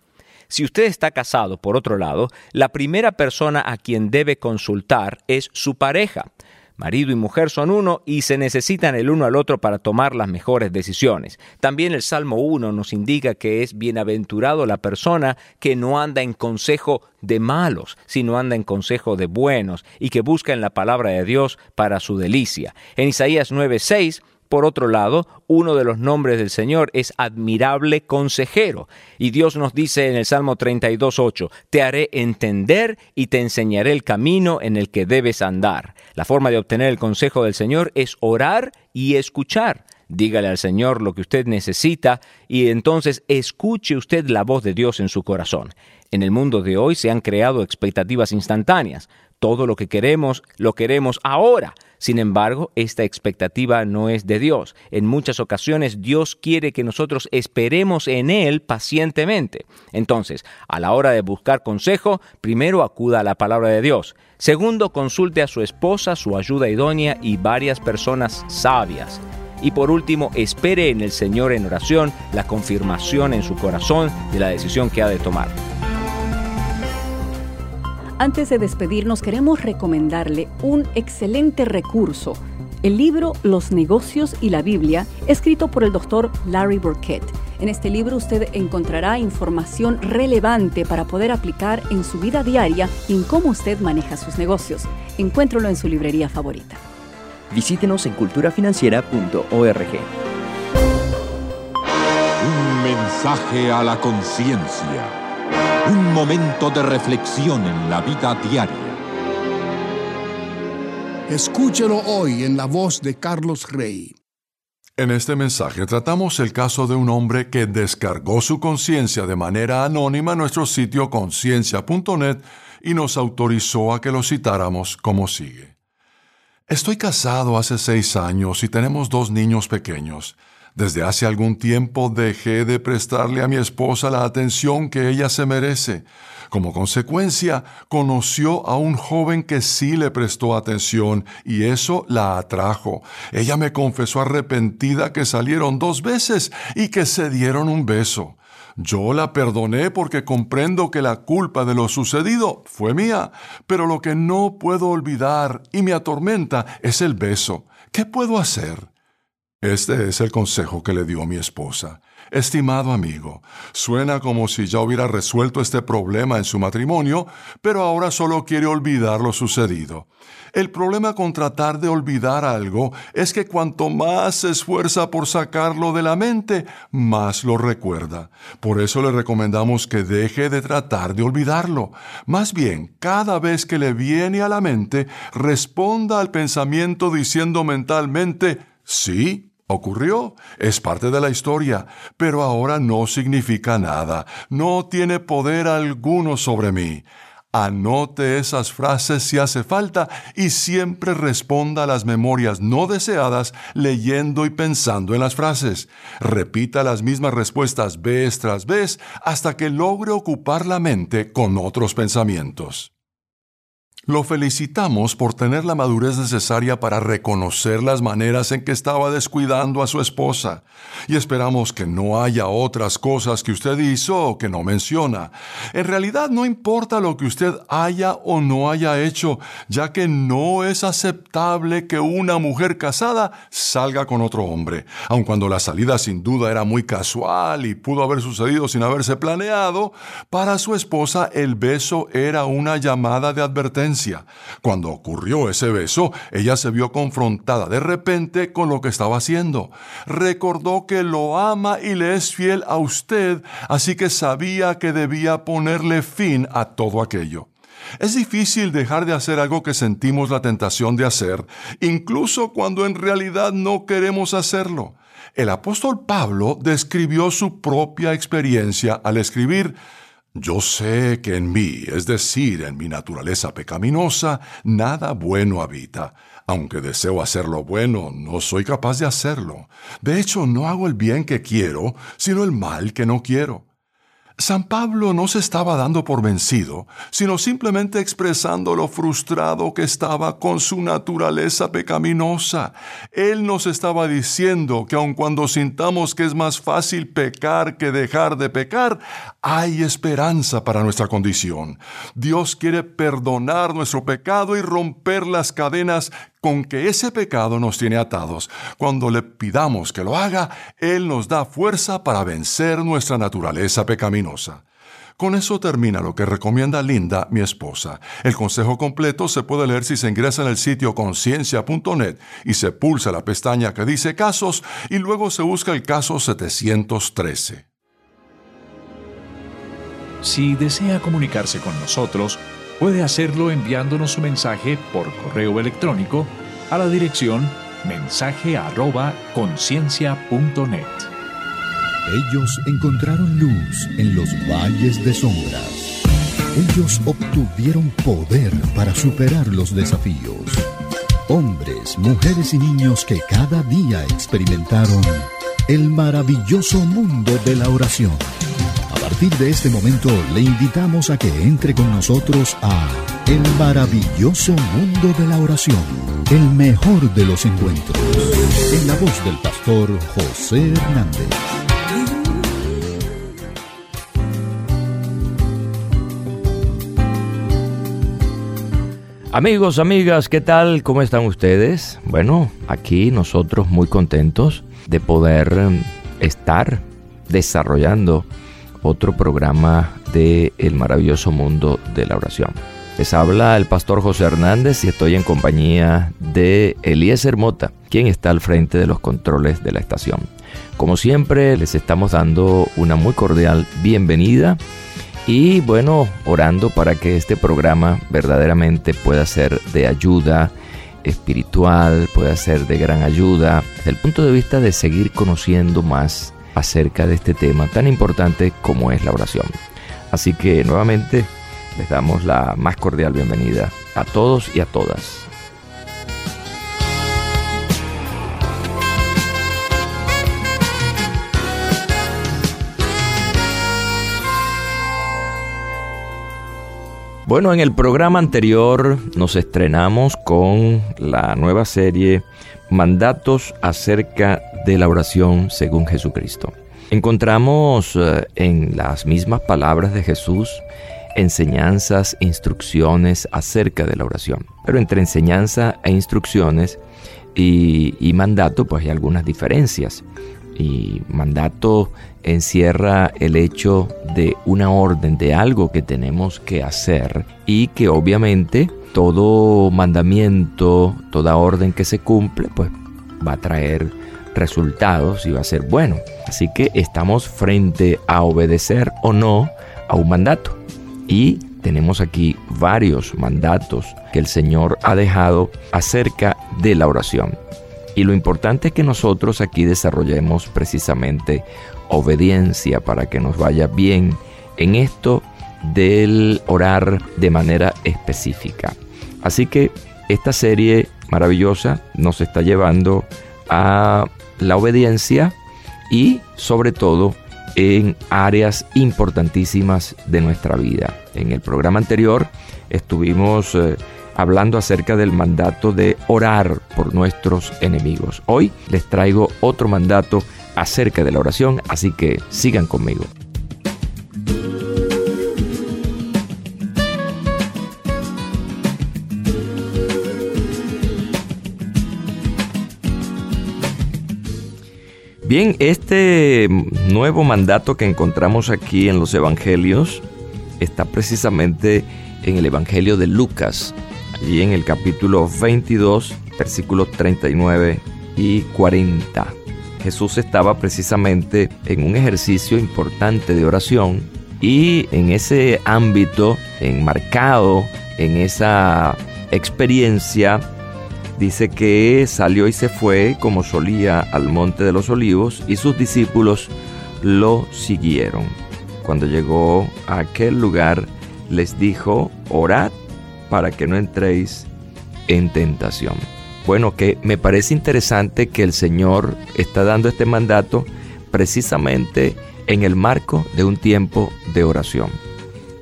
Si usted está casado, por otro lado, la primera persona a quien debe consultar es su pareja. Marido y mujer son uno y se necesitan el uno al otro para tomar las mejores decisiones. También el Salmo 1 nos indica que es bienaventurado la persona que no anda en consejo de malos, sino anda en consejo de buenos y que busca en la palabra de Dios para su delicia. En Isaías 9:6 por otro lado, uno de los nombres del Señor es admirable consejero. Y Dios nos dice en el Salmo 32.8, te haré entender y te enseñaré el camino en el que debes andar. La forma de obtener el consejo del Señor es orar y escuchar. Dígale al Señor lo que usted necesita y entonces escuche usted la voz de Dios en su corazón. En el mundo de hoy se han creado expectativas instantáneas. Todo lo que queremos, lo queremos ahora. Sin embargo, esta expectativa no es de Dios. En muchas ocasiones Dios quiere que nosotros esperemos en Él pacientemente. Entonces, a la hora de buscar consejo, primero acuda a la palabra de Dios. Segundo, consulte a su esposa, su ayuda idónea y varias personas sabias. Y por último, espere en el Señor en oración la confirmación en su corazón de la decisión que ha de tomar. Antes de despedirnos, queremos recomendarle un excelente recurso, el libro Los negocios y la Biblia, escrito por el doctor Larry Burkett. En este libro usted encontrará información relevante para poder aplicar en su vida diaria y en cómo usted maneja sus negocios. Encuéntralo en su librería favorita. Visítenos en culturafinanciera.org. Un mensaje a la conciencia un momento de reflexión en la vida diaria. Escúchelo hoy en la voz de Carlos Rey. En este mensaje tratamos el caso de un hombre que descargó su conciencia de manera anónima en nuestro sitio conciencia.net y nos autorizó a que lo citáramos como sigue. Estoy casado hace seis años y tenemos dos niños pequeños. Desde hace algún tiempo dejé de prestarle a mi esposa la atención que ella se merece. Como consecuencia, conoció a un joven que sí le prestó atención y eso la atrajo. Ella me confesó arrepentida que salieron dos veces y que se dieron un beso. Yo la perdoné porque comprendo que la culpa de lo sucedido fue mía, pero lo que no puedo olvidar y me atormenta es el beso. ¿Qué puedo hacer? Este es el consejo que le dio mi esposa. Estimado amigo, suena como si ya hubiera resuelto este problema en su matrimonio, pero ahora solo quiere olvidar lo sucedido. El problema con tratar de olvidar algo es que cuanto más se esfuerza por sacarlo de la mente, más lo recuerda. Por eso le recomendamos que deje de tratar de olvidarlo. Más bien, cada vez que le viene a la mente, responda al pensamiento diciendo mentalmente, sí, Ocurrió, es parte de la historia, pero ahora no significa nada, no tiene poder alguno sobre mí. Anote esas frases si hace falta y siempre responda a las memorias no deseadas leyendo y pensando en las frases. Repita las mismas respuestas vez tras vez hasta que logre ocupar la mente con otros pensamientos. Lo felicitamos por tener la madurez necesaria para reconocer las maneras en que estaba descuidando a su esposa y esperamos que no haya otras cosas que usted hizo o que no menciona. En realidad no importa lo que usted haya o no haya hecho, ya que no es aceptable que una mujer casada salga con otro hombre. Aun cuando la salida sin duda era muy casual y pudo haber sucedido sin haberse planeado, para su esposa el beso era una llamada de advertencia cuando ocurrió ese beso, ella se vio confrontada de repente con lo que estaba haciendo. Recordó que lo ama y le es fiel a usted, así que sabía que debía ponerle fin a todo aquello. Es difícil dejar de hacer algo que sentimos la tentación de hacer, incluso cuando en realidad no queremos hacerlo. El apóstol Pablo describió su propia experiencia al escribir yo sé que en mí, es decir, en mi naturaleza pecaminosa, nada bueno habita. Aunque deseo hacer lo bueno, no soy capaz de hacerlo. De hecho, no hago el bien que quiero, sino el mal que no quiero. San Pablo no se estaba dando por vencido, sino simplemente expresando lo frustrado que estaba con su naturaleza pecaminosa. Él nos estaba diciendo que aun cuando sintamos que es más fácil pecar que dejar de pecar, hay esperanza para nuestra condición. Dios quiere perdonar nuestro pecado y romper las cadenas con que ese pecado nos tiene atados. Cuando le pidamos que lo haga, Él nos da fuerza para vencer nuestra naturaleza pecaminosa. Con eso termina lo que recomienda Linda, mi esposa. El consejo completo se puede leer si se ingresa en el sitio conciencia.net y se pulsa la pestaña que dice casos y luego se busca el caso 713. Si desea comunicarse con nosotros, puede hacerlo enviándonos su mensaje por correo electrónico a la dirección mensaje@conciencia.net. Ellos encontraron luz en los valles de sombras. Ellos obtuvieron poder para superar los desafíos. Hombres, mujeres y niños que cada día experimentaron el maravilloso mundo de la oración. A partir de este momento le invitamos a que entre con nosotros a El maravilloso mundo de la oración, el mejor de los encuentros, en la voz del pastor José Hernández. Amigos, amigas, ¿qué tal? ¿Cómo están ustedes? Bueno, aquí nosotros muy contentos de poder em, estar desarrollando otro programa de El maravilloso mundo de la oración. Les habla el pastor José Hernández y estoy en compañía de Elías Mota, quien está al frente de los controles de la estación. Como siempre, les estamos dando una muy cordial bienvenida y bueno, orando para que este programa verdaderamente pueda ser de ayuda espiritual, pueda ser de gran ayuda desde el punto de vista de seguir conociendo más acerca de este tema tan importante como es la oración. Así que nuevamente les damos la más cordial bienvenida a todos y a todas. Bueno, en el programa anterior nos estrenamos con la nueva serie Mandatos acerca de la oración según Jesucristo. Encontramos eh, en las mismas palabras de Jesús enseñanzas, instrucciones acerca de la oración. Pero entre enseñanza e instrucciones y, y mandato, pues hay algunas diferencias. Y mandato encierra el hecho de una orden, de algo que tenemos que hacer y que obviamente todo mandamiento, toda orden que se cumple, pues va a traer resultados va a ser bueno. Así que estamos frente a obedecer o no a un mandato. Y tenemos aquí varios mandatos que el Señor ha dejado acerca de la oración. Y lo importante es que nosotros aquí desarrollemos precisamente obediencia para que nos vaya bien en esto del orar de manera específica. Así que esta serie maravillosa nos está llevando a la obediencia y sobre todo en áreas importantísimas de nuestra vida. En el programa anterior estuvimos eh, hablando acerca del mandato de orar por nuestros enemigos. Hoy les traigo otro mandato acerca de la oración, así que sigan conmigo. Bien, este nuevo mandato que encontramos aquí en los Evangelios está precisamente en el Evangelio de Lucas, allí en el capítulo 22, versículos 39 y 40. Jesús estaba precisamente en un ejercicio importante de oración y en ese ámbito enmarcado, en esa experiencia, dice que salió y se fue como solía al monte de los olivos y sus discípulos lo siguieron. Cuando llegó a aquel lugar les dijo, orad para que no entréis en tentación. Bueno, que me parece interesante que el Señor está dando este mandato precisamente en el marco de un tiempo de oración.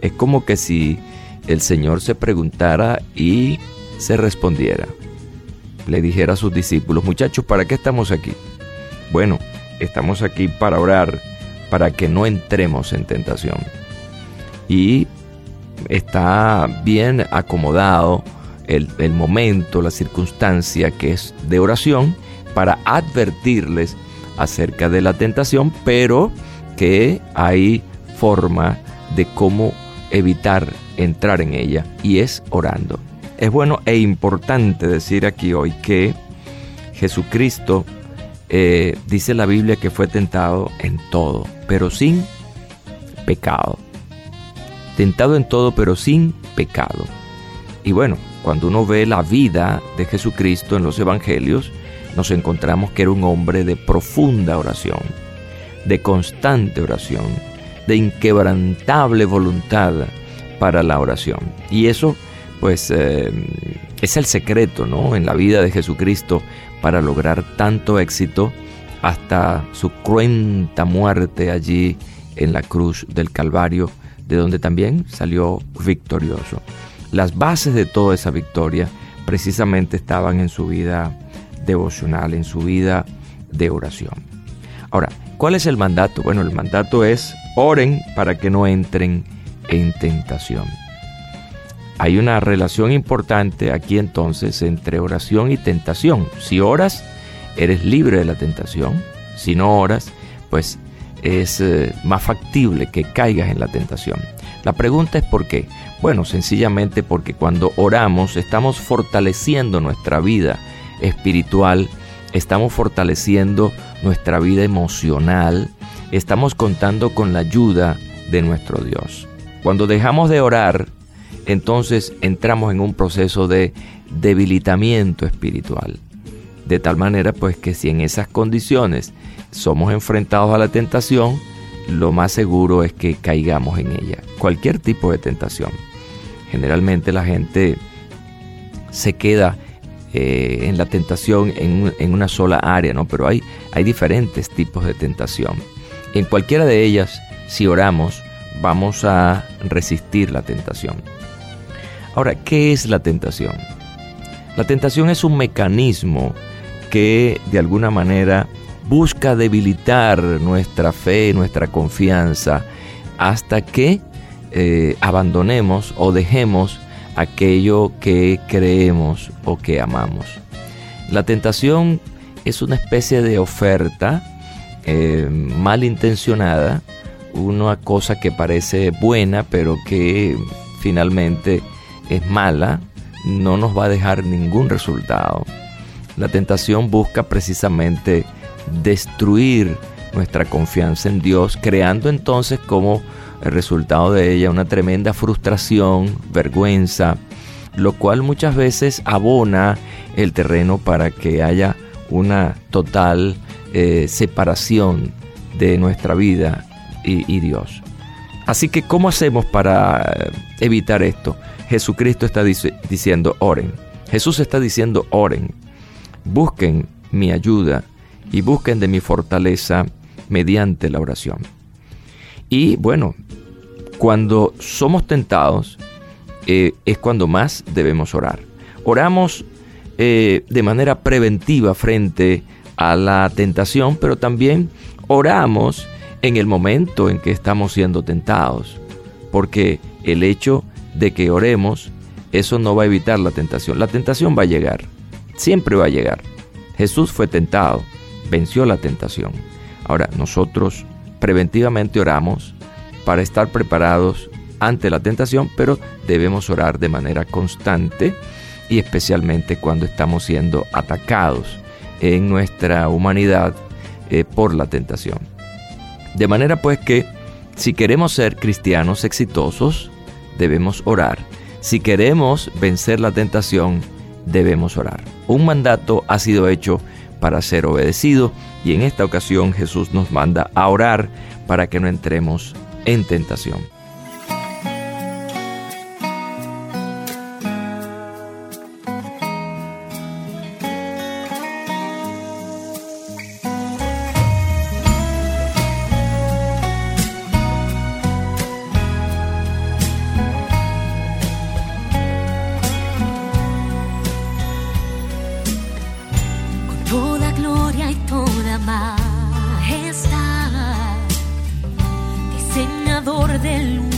Es como que si el Señor se preguntara y se respondiera le dijera a sus discípulos, muchachos, ¿para qué estamos aquí? Bueno, estamos aquí para orar, para que no entremos en tentación. Y está bien acomodado el, el momento, la circunstancia que es de oración para advertirles acerca de la tentación, pero que hay forma de cómo evitar entrar en ella y es orando. Es bueno e importante decir aquí hoy que Jesucristo eh, dice la Biblia que fue tentado en todo, pero sin pecado. Tentado en todo, pero sin pecado. Y bueno, cuando uno ve la vida de Jesucristo en los evangelios, nos encontramos que era un hombre de profunda oración, de constante oración, de inquebrantable voluntad para la oración. Y eso pues eh, es el secreto ¿no? en la vida de Jesucristo para lograr tanto éxito hasta su cruenta muerte allí en la cruz del Calvario, de donde también salió victorioso. Las bases de toda esa victoria precisamente estaban en su vida devocional, en su vida de oración. Ahora, ¿cuál es el mandato? Bueno, el mandato es oren para que no entren en tentación. Hay una relación importante aquí entonces entre oración y tentación. Si oras, eres libre de la tentación. Si no oras, pues es eh, más factible que caigas en la tentación. La pregunta es por qué. Bueno, sencillamente porque cuando oramos estamos fortaleciendo nuestra vida espiritual, estamos fortaleciendo nuestra vida emocional, estamos contando con la ayuda de nuestro Dios. Cuando dejamos de orar, entonces entramos en un proceso de debilitamiento espiritual. De tal manera pues que si en esas condiciones somos enfrentados a la tentación, lo más seguro es que caigamos en ella. Cualquier tipo de tentación. Generalmente la gente se queda eh, en la tentación en, una sola área, ¿no? Pero hay, hay diferentes tipos de tentación. En cualquiera de ellas, si oramos, vamos a resistir la tentación. Ahora, ¿qué es la tentación? La tentación es un mecanismo que de alguna manera busca debilitar nuestra fe, nuestra confianza, hasta que eh, abandonemos o dejemos aquello que creemos o que amamos. La tentación es una especie de oferta eh, malintencionada, una cosa que parece buena, pero que finalmente es mala, no nos va a dejar ningún resultado. La tentación busca precisamente destruir nuestra confianza en Dios, creando entonces como resultado de ella una tremenda frustración, vergüenza, lo cual muchas veces abona el terreno para que haya una total eh, separación de nuestra vida y, y Dios. Así que, ¿cómo hacemos para evitar esto? Jesucristo está diciendo, oren. Jesús está diciendo, oren. Busquen mi ayuda y busquen de mi fortaleza mediante la oración. Y bueno, cuando somos tentados eh, es cuando más debemos orar. Oramos eh, de manera preventiva frente a la tentación, pero también oramos en el momento en que estamos siendo tentados, porque el hecho de que oremos, eso no va a evitar la tentación. La tentación va a llegar, siempre va a llegar. Jesús fue tentado, venció la tentación. Ahora, nosotros preventivamente oramos para estar preparados ante la tentación, pero debemos orar de manera constante y especialmente cuando estamos siendo atacados en nuestra humanidad eh, por la tentación. De manera pues que si queremos ser cristianos exitosos, debemos orar. Si queremos vencer la tentación, debemos orar. Un mandato ha sido hecho para ser obedecido y en esta ocasión Jesús nos manda a orar para que no entremos en tentación. el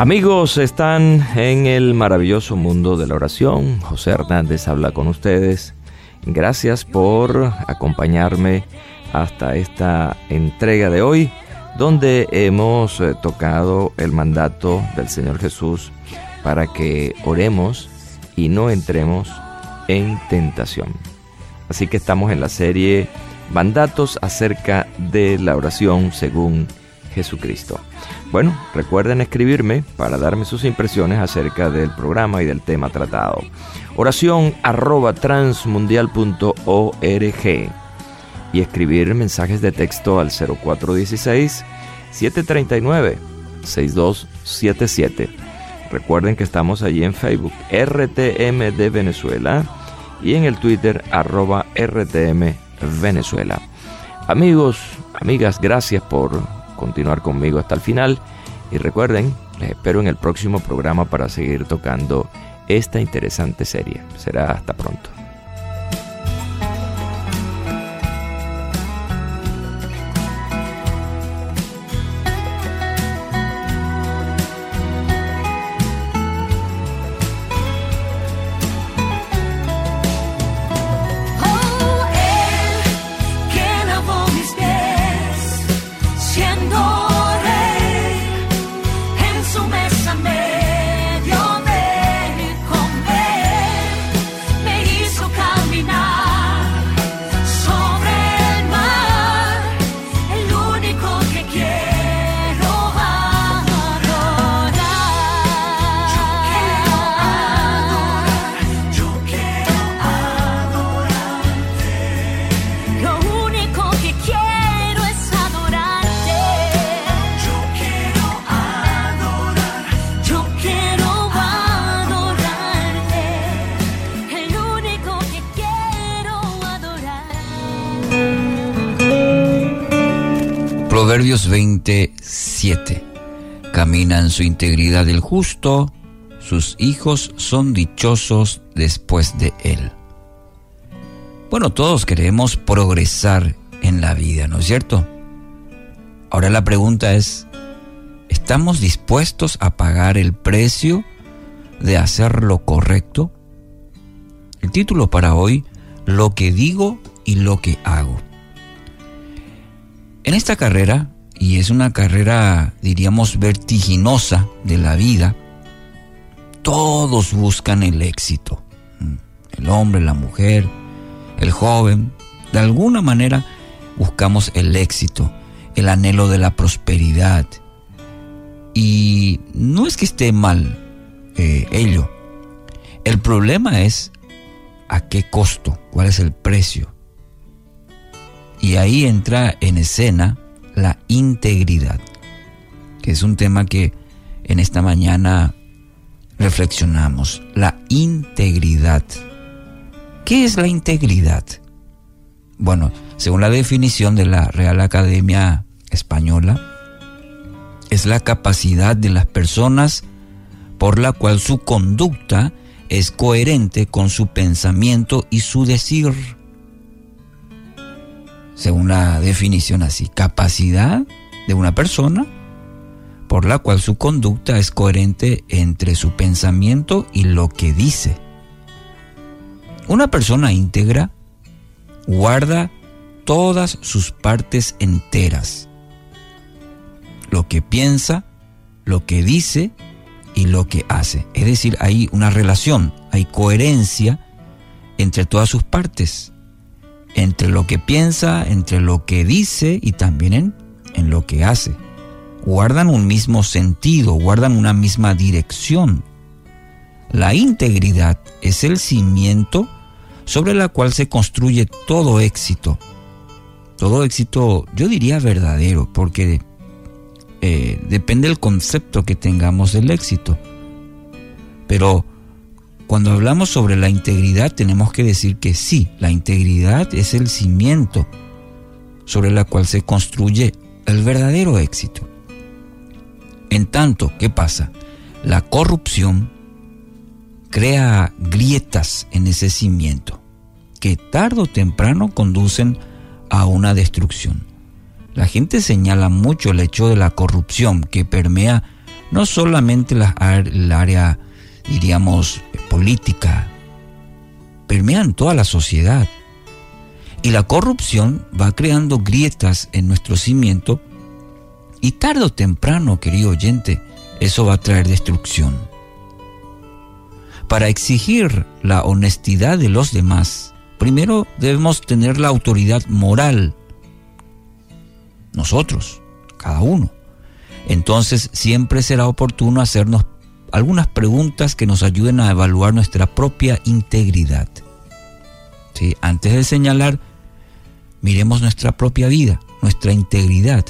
Amigos, están en el maravilloso mundo de la oración. José Hernández habla con ustedes. Gracias por acompañarme hasta esta entrega de hoy, donde hemos eh, tocado el mandato del Señor Jesús para que oremos y no entremos en tentación. Así que estamos en la serie Mandatos acerca de la oración según Jesucristo. Bueno, recuerden escribirme para darme sus impresiones acerca del programa y del tema tratado. Oración arroba transmundial.org y escribir mensajes de texto al 0416-739-6277. Recuerden que estamos allí en Facebook, RTM de Venezuela, y en el Twitter, arroba RTM Venezuela. Amigos, amigas, gracias por continuar conmigo hasta el final. Y recuerden, les espero en el próximo programa para seguir tocando esta interesante serie. Será hasta pronto. Proverbios 27. Camina en su integridad el justo, sus hijos son dichosos después de él. Bueno, todos queremos progresar en la vida, ¿no es cierto? Ahora la pregunta es, ¿estamos dispuestos a pagar el precio de hacer lo correcto? El título para hoy, Lo que digo y lo que hago. En esta carrera, y es una carrera, diríamos, vertiginosa de la vida, todos buscan el éxito. El hombre, la mujer, el joven, de alguna manera buscamos el éxito, el anhelo de la prosperidad. Y no es que esté mal eh, ello. El problema es a qué costo, cuál es el precio. Y ahí entra en escena la integridad, que es un tema que en esta mañana reflexionamos. La integridad. ¿Qué es la integridad? Bueno, según la definición de la Real Academia Española, es la capacidad de las personas por la cual su conducta es coherente con su pensamiento y su decir. Según la definición así, capacidad de una persona por la cual su conducta es coherente entre su pensamiento y lo que dice. Una persona íntegra guarda todas sus partes enteras. Lo que piensa, lo que dice y lo que hace. Es decir, hay una relación, hay coherencia entre todas sus partes. Entre lo que piensa, entre lo que dice y también en, en lo que hace. Guardan un mismo sentido, guardan una misma dirección. La integridad es el cimiento sobre la cual se construye todo éxito. Todo éxito, yo diría verdadero, porque eh, depende del concepto que tengamos del éxito. Pero cuando hablamos sobre la integridad tenemos que decir que sí, la integridad es el cimiento sobre la cual se construye el verdadero éxito. En tanto, ¿qué pasa? La corrupción crea grietas en ese cimiento que tarde o temprano conducen a una destrucción. La gente señala mucho el hecho de la corrupción que permea no solamente la, el área, diríamos, política, permea en toda la sociedad. Y la corrupción va creando grietas en nuestro cimiento y tarde o temprano, querido oyente, eso va a traer destrucción. Para exigir la honestidad de los demás, primero debemos tener la autoridad moral. Nosotros, cada uno. Entonces siempre será oportuno hacernos algunas preguntas que nos ayuden a evaluar nuestra propia integridad. ¿Sí? Antes de señalar, miremos nuestra propia vida, nuestra integridad.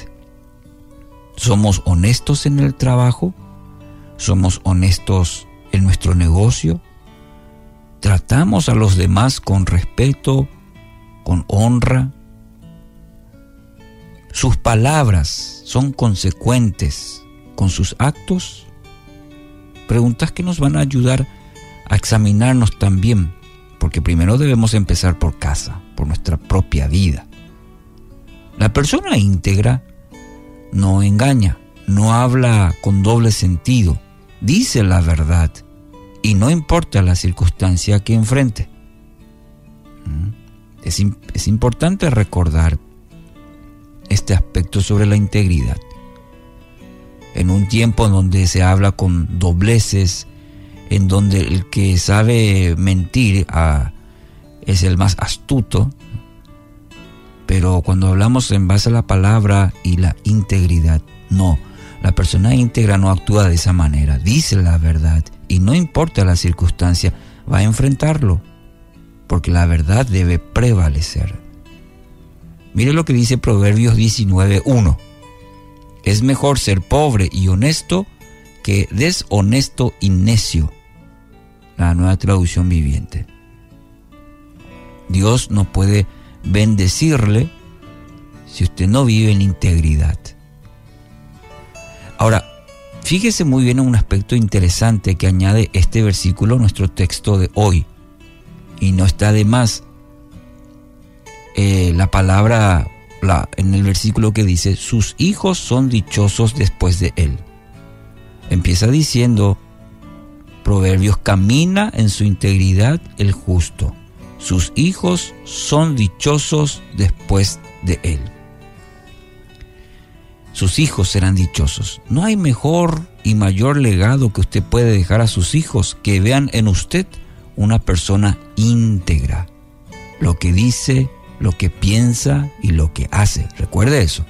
¿Somos honestos en el trabajo? ¿Somos honestos en nuestro negocio? ¿Tratamos a los demás con respeto, con honra? ¿Sus palabras son consecuentes con sus actos? Preguntas que nos van a ayudar a examinarnos también, porque primero debemos empezar por casa, por nuestra propia vida. La persona íntegra no engaña, no habla con doble sentido, dice la verdad y no importa la circunstancia que enfrente. ¿Mm? Es, es importante recordar este aspecto sobre la integridad. En un tiempo en donde se habla con dobleces, en donde el que sabe mentir ah, es el más astuto, pero cuando hablamos en base a la palabra y la integridad, no. La persona íntegra no actúa de esa manera, dice la verdad y no importa la circunstancia, va a enfrentarlo, porque la verdad debe prevalecer. Mire lo que dice Proverbios 19.1. Es mejor ser pobre y honesto que deshonesto y necio. La nueva traducción viviente. Dios no puede bendecirle si usted no vive en integridad. Ahora, fíjese muy bien en un aspecto interesante que añade este versículo a nuestro texto de hoy. Y no está de más eh, la palabra en el versículo que dice, sus hijos son dichosos después de él. Empieza diciendo, Proverbios camina en su integridad el justo. Sus hijos son dichosos después de él. Sus hijos serán dichosos. No hay mejor y mayor legado que usted puede dejar a sus hijos que vean en usted una persona íntegra. Lo que dice, lo que piensa y lo que hace. Recuerde eso.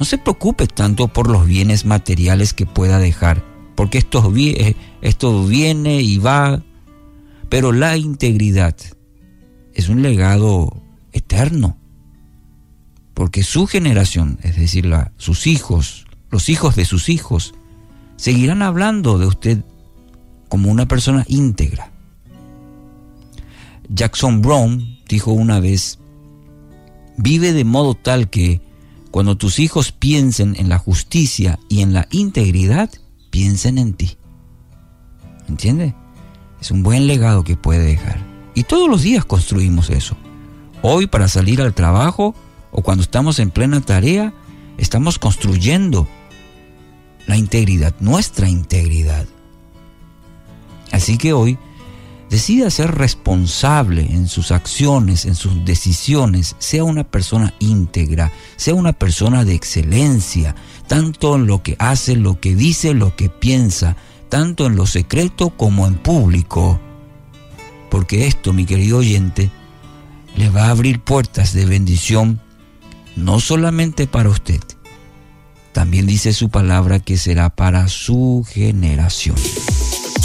No se preocupe tanto por los bienes materiales que pueda dejar, porque esto, esto viene y va, pero la integridad es un legado eterno, porque su generación, es decir, sus hijos, los hijos de sus hijos, seguirán hablando de usted como una persona íntegra. Jackson Brown dijo una vez, vive de modo tal que cuando tus hijos piensen en la justicia y en la integridad, piensen en ti. ¿Entiende? Es un buen legado que puede dejar. Y todos los días construimos eso. Hoy para salir al trabajo o cuando estamos en plena tarea, estamos construyendo la integridad, nuestra integridad. Así que hoy decida ser responsable en sus acciones, en sus decisiones, sea una persona íntegra, sea una persona de excelencia, tanto en lo que hace, lo que dice, lo que piensa, tanto en lo secreto como en público. Porque esto, mi querido oyente, le va a abrir puertas de bendición, no solamente para usted, también dice su palabra que será para su generación.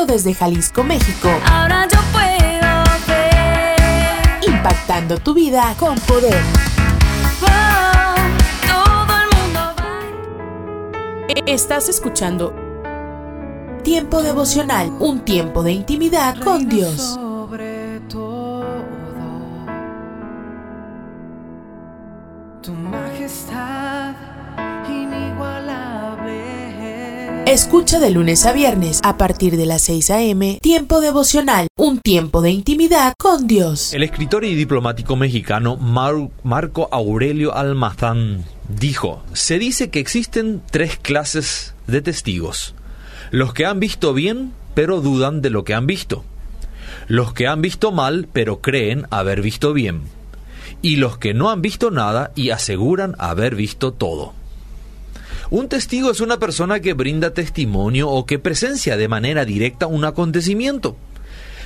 Transmitiendo desde Jalisco, México. Ahora yo puedo ver. Impactando tu vida con poder. todo el mundo Estás escuchando Tiempo devocional, un tiempo de intimidad con Dios. Escucha de lunes a viernes a partir de las 6 a.m. Tiempo devocional, un tiempo de intimidad con Dios. El escritor y diplomático mexicano Marco Aurelio Almazán dijo, se dice que existen tres clases de testigos. Los que han visto bien, pero dudan de lo que han visto. Los que han visto mal, pero creen haber visto bien. Y los que no han visto nada y aseguran haber visto todo. Un testigo es una persona que brinda testimonio o que presencia de manera directa un acontecimiento.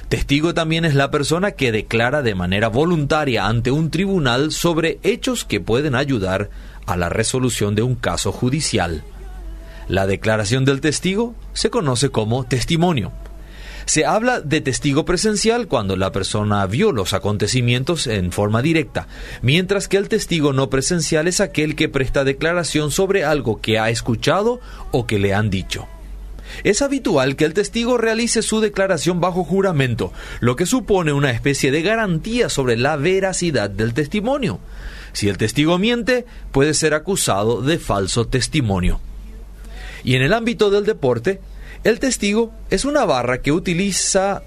Testigo también es la persona que declara de manera voluntaria ante un tribunal sobre hechos que pueden ayudar a la resolución de un caso judicial. La declaración del testigo se conoce como testimonio. Se habla de testigo presencial cuando la persona vio los acontecimientos en forma directa, mientras que el testigo no presencial es aquel que presta declaración sobre algo que ha escuchado o que le han dicho. Es habitual que el testigo realice su declaración bajo juramento, lo que supone una especie de garantía sobre la veracidad del testimonio. Si el testigo miente, puede ser acusado de falso testimonio. Y en el ámbito del deporte, el testigo es una barra que utiliza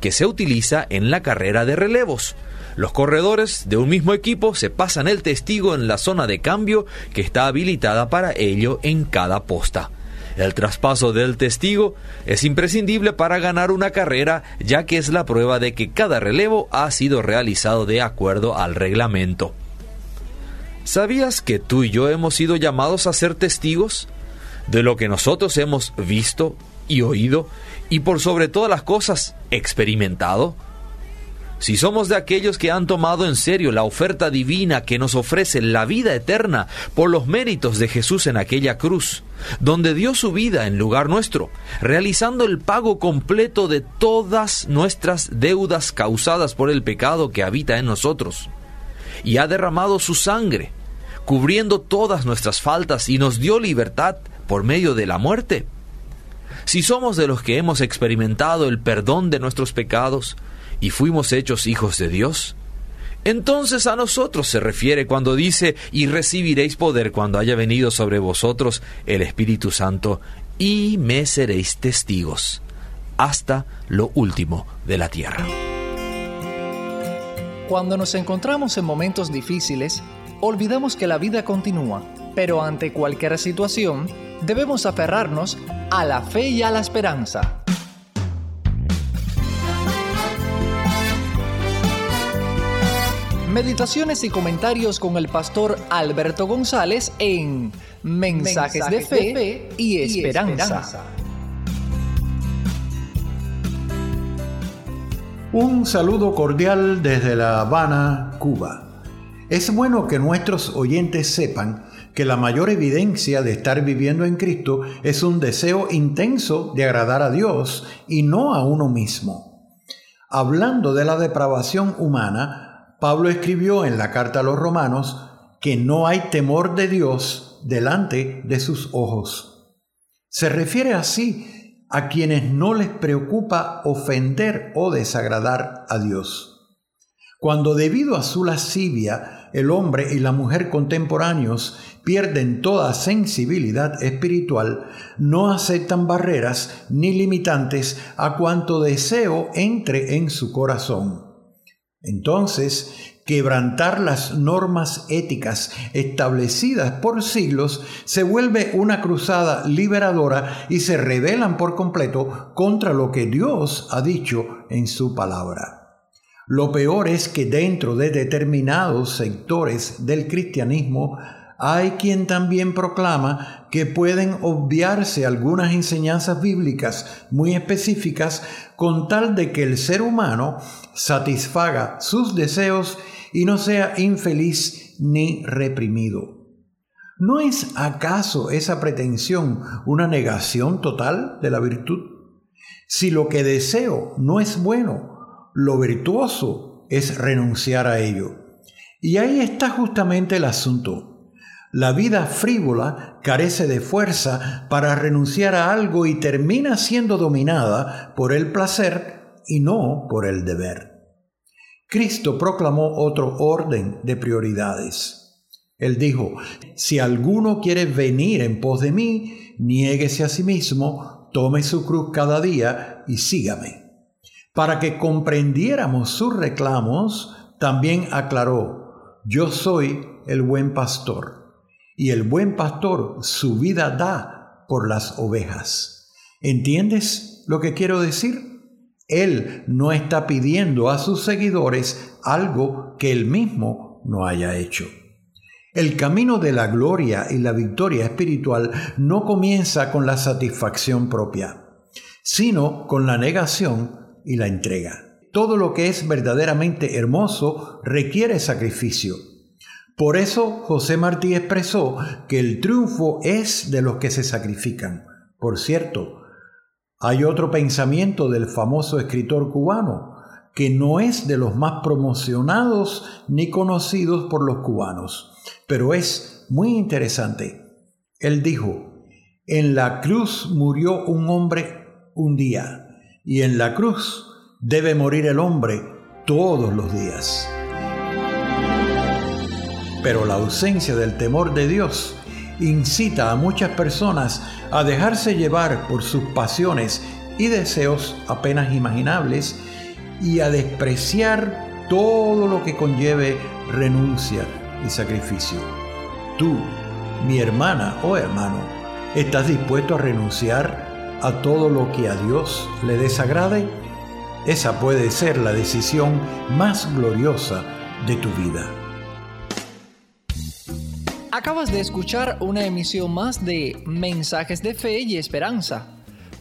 que se utiliza en la carrera de relevos. Los corredores de un mismo equipo se pasan el testigo en la zona de cambio que está habilitada para ello en cada posta. El traspaso del testigo es imprescindible para ganar una carrera ya que es la prueba de que cada relevo ha sido realizado de acuerdo al reglamento. ¿Sabías que tú y yo hemos sido llamados a ser testigos de lo que nosotros hemos visto y oído y por sobre todas las cosas experimentado? si somos de aquellos que han tomado en serio la oferta divina que nos ofrece la vida eterna por los méritos de Jesús en aquella cruz, donde dio su vida en lugar nuestro, realizando el pago completo de todas nuestras deudas causadas por el pecado que habita en nosotros, y ha derramado su sangre, cubriendo todas nuestras faltas y nos dio libertad por medio de la muerte. Si somos de los que hemos experimentado el perdón de nuestros pecados, y fuimos hechos hijos de Dios? Entonces a nosotros se refiere cuando dice, y recibiréis poder cuando haya venido sobre vosotros el Espíritu Santo, y me seréis testigos hasta lo último de la tierra. Cuando nos encontramos en momentos difíciles, olvidamos que la vida continúa, pero ante cualquier situación, debemos aferrarnos a la fe y a la esperanza. Meditaciones y comentarios con el pastor Alberto González en Mensajes, de, fe y esperanza. Un saludo cordial desde La Habana, Cuba. Es bueno que nuestros oyentes sepan que la mayor evidencia de estar viviendo en Cristo es un deseo intenso de agradar a Dios y no a uno mismo. Hablando de la depravación humana, Pablo escribió en la carta a los romanos que no hay temor de Dios delante de sus ojos. Se refiere así a quienes no les preocupa ofender o desagradar a Dios. Cuando debido a su lascivia el hombre y la mujer contemporáneos pierden toda sensibilidad espiritual, no aceptan barreras ni limitantes a cuanto deseo entre en su corazón. Entonces, quebrantar las normas éticas establecidas por siglos se vuelve una cruzada liberadora y se rebelan por completo contra lo que Dios ha dicho en su palabra. Lo peor es que dentro de determinados sectores del cristianismo hay quien también proclama que pueden obviarse algunas enseñanzas bíblicas muy específicas con tal de que el ser humano satisfaga sus deseos y no sea infeliz ni reprimido. ¿No es acaso esa pretensión una negación total de la virtud? Si lo que deseo no es bueno, lo virtuoso es renunciar a ello. Y ahí está justamente el asunto. La vida frívola carece de fuerza para renunciar a algo y termina siendo dominada por el placer y no por el deber. Cristo proclamó otro orden de prioridades. Él dijo, si alguno quiere venir en pos de mí, niéguese a sí mismo, tome su cruz cada día y sígame. Para que comprendiéramos sus reclamos, también aclaró, yo soy el buen pastor y el buen pastor su vida da por las ovejas. ¿Entiendes lo que quiero decir? Él no está pidiendo a sus seguidores algo que él mismo no haya hecho. El camino de la gloria y la victoria espiritual no comienza con la satisfacción propia, sino con la negación y la entrega. Todo lo que es verdaderamente hermoso requiere sacrificio por eso José Martí expresó que el triunfo es de los que se sacrifican. Por cierto, hay otro pensamiento del famoso escritor cubano, que no es de los más promocionados ni conocidos por los cubanos, pero es muy interesante. Él dijo, en la cruz murió un hombre un día, y en la cruz debe morir el hombre todos los días. Pero la ausencia del temor de Dios incita a muchas personas a dejarse llevar por sus pasiones y deseos apenas imaginables y a despreciar todo lo que conlleve renuncia y sacrificio. Tú, mi hermana o hermano, ¿estás dispuesto a renunciar a todo lo que a Dios le desagrade? Esa puede ser la decisión más gloriosa de tu vida. Acabas de escuchar una emisión más de Mensajes de Fe y Esperanza.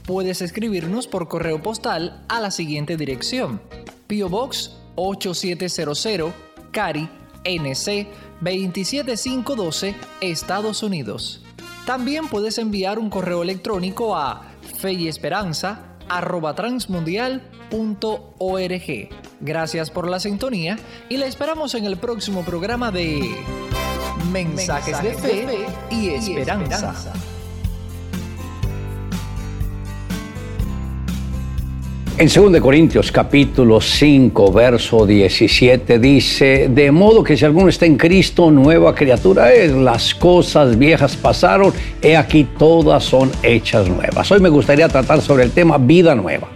Puedes escribirnos por correo postal a la siguiente dirección: Pio Box 8700 CARI NC 27512 Estados Unidos. También puedes enviar un correo electrónico a feyesperanza@transmundial.org. Gracias por la sintonía y la esperamos en el próximo programa de Mensajes, de, fe y esperanza. En 2 Corintios capítulo 5, verso 17 dice, de modo que si alguno está en Cristo, nueva criatura es, las cosas viejas pasaron, he aquí todas son hechas nuevas. Hoy me gustaría tratar sobre el tema vida nueva.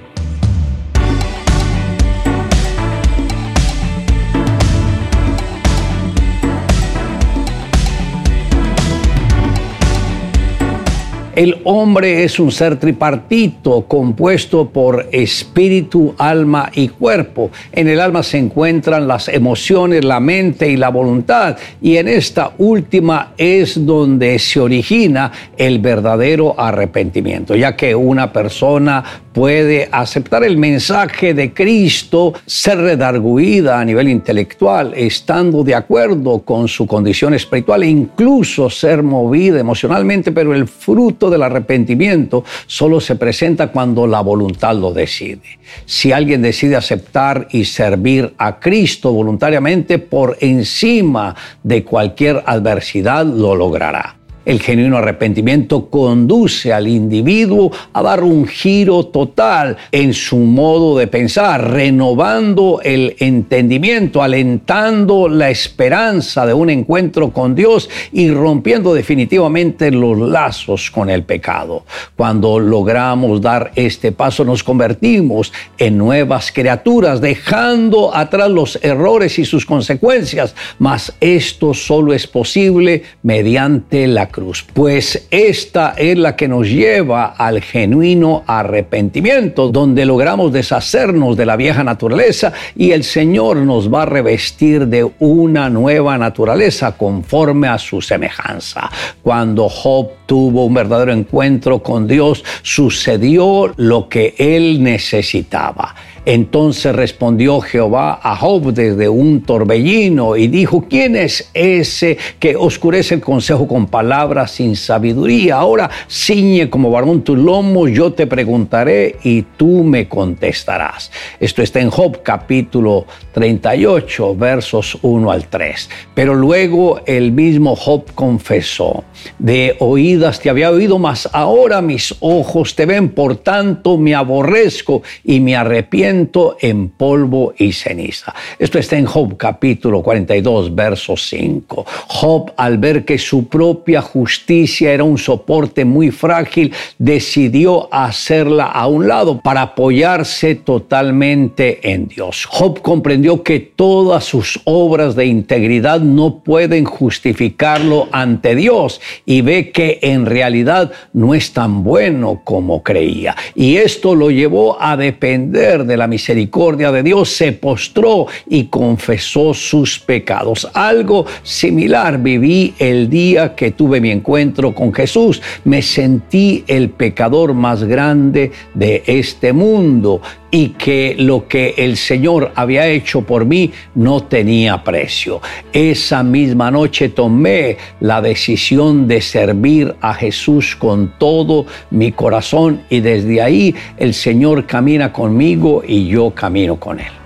El hombre es un ser tripartito compuesto por espíritu, alma y cuerpo. En el alma se encuentran las emociones, la mente y la voluntad. Y en esta última es donde se origina el verdadero arrepentimiento, ya que una persona puede aceptar el mensaje de Cristo, ser redarguida a nivel intelectual, estando de acuerdo con su condición espiritual e incluso ser movida emocionalmente, pero el fruto del arrepentimiento solo se presenta cuando la voluntad lo decide. Si alguien decide aceptar y servir a Cristo voluntariamente por encima de cualquier adversidad, lo logrará. El genuino arrepentimiento conduce al individuo a dar un giro total en su modo de pensar, renovando el entendimiento, alentando la esperanza de un encuentro con Dios y rompiendo definitivamente los lazos con el pecado. Cuando logramos dar este paso nos convertimos en nuevas criaturas, dejando atrás los errores y sus consecuencias, mas esto solo es posible mediante la cruz, pues esta es la que nos lleva al genuino arrepentimiento, donde logramos deshacernos de la vieja naturaleza y el Señor nos va a revestir de una nueva naturaleza conforme a su semejanza. Cuando Job tuvo un verdadero encuentro con Dios, sucedió lo que él necesitaba. Entonces respondió Jehová a Job desde un torbellino y dijo, ¿quién es ese que oscurece el consejo con palabras sin sabiduría? Ahora ciñe como varón tu lomo, yo te preguntaré y tú me contestarás. Esto está en Job capítulo 38, versos 1 al 3. Pero luego el mismo Job confesó, de oídas te había oído, mas ahora mis ojos te ven, por tanto me aborrezco y me arrepiento en polvo y ceniza. Esto está en Job capítulo 42, verso 5. Job, al ver que su propia justicia era un soporte muy frágil, decidió hacerla a un lado para apoyarse totalmente en Dios. Job comprendió que todas sus obras de integridad no pueden justificarlo ante Dios y ve que en realidad no es tan bueno como creía. Y esto lo llevó a depender de la misericordia de Dios, se postró y confesó sus pecados. Algo similar viví el día que tuve mi encuentro con Jesús. Me sentí el pecador más grande de este mundo y que lo que el Señor había hecho por mí no tenía precio. Esa misma noche tomé la decisión de servir a Jesús con todo mi corazón y desde ahí el Señor camina conmigo y yo camino con Él.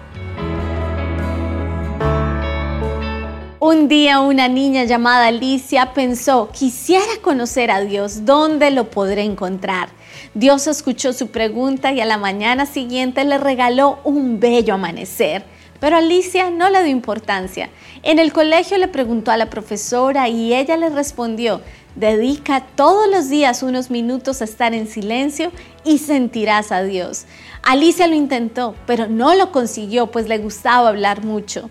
Un día una niña llamada Alicia pensó, quisiera conocer a Dios, ¿dónde lo podré encontrar? Dios escuchó su pregunta y a la mañana siguiente le regaló un bello amanecer. Pero Alicia no le dio importancia. En el colegio le preguntó a la profesora y ella le respondió, dedica todos los días unos minutos a estar en silencio y sentirás a Dios. Alicia lo intentó, pero no lo consiguió, pues le gustaba hablar mucho.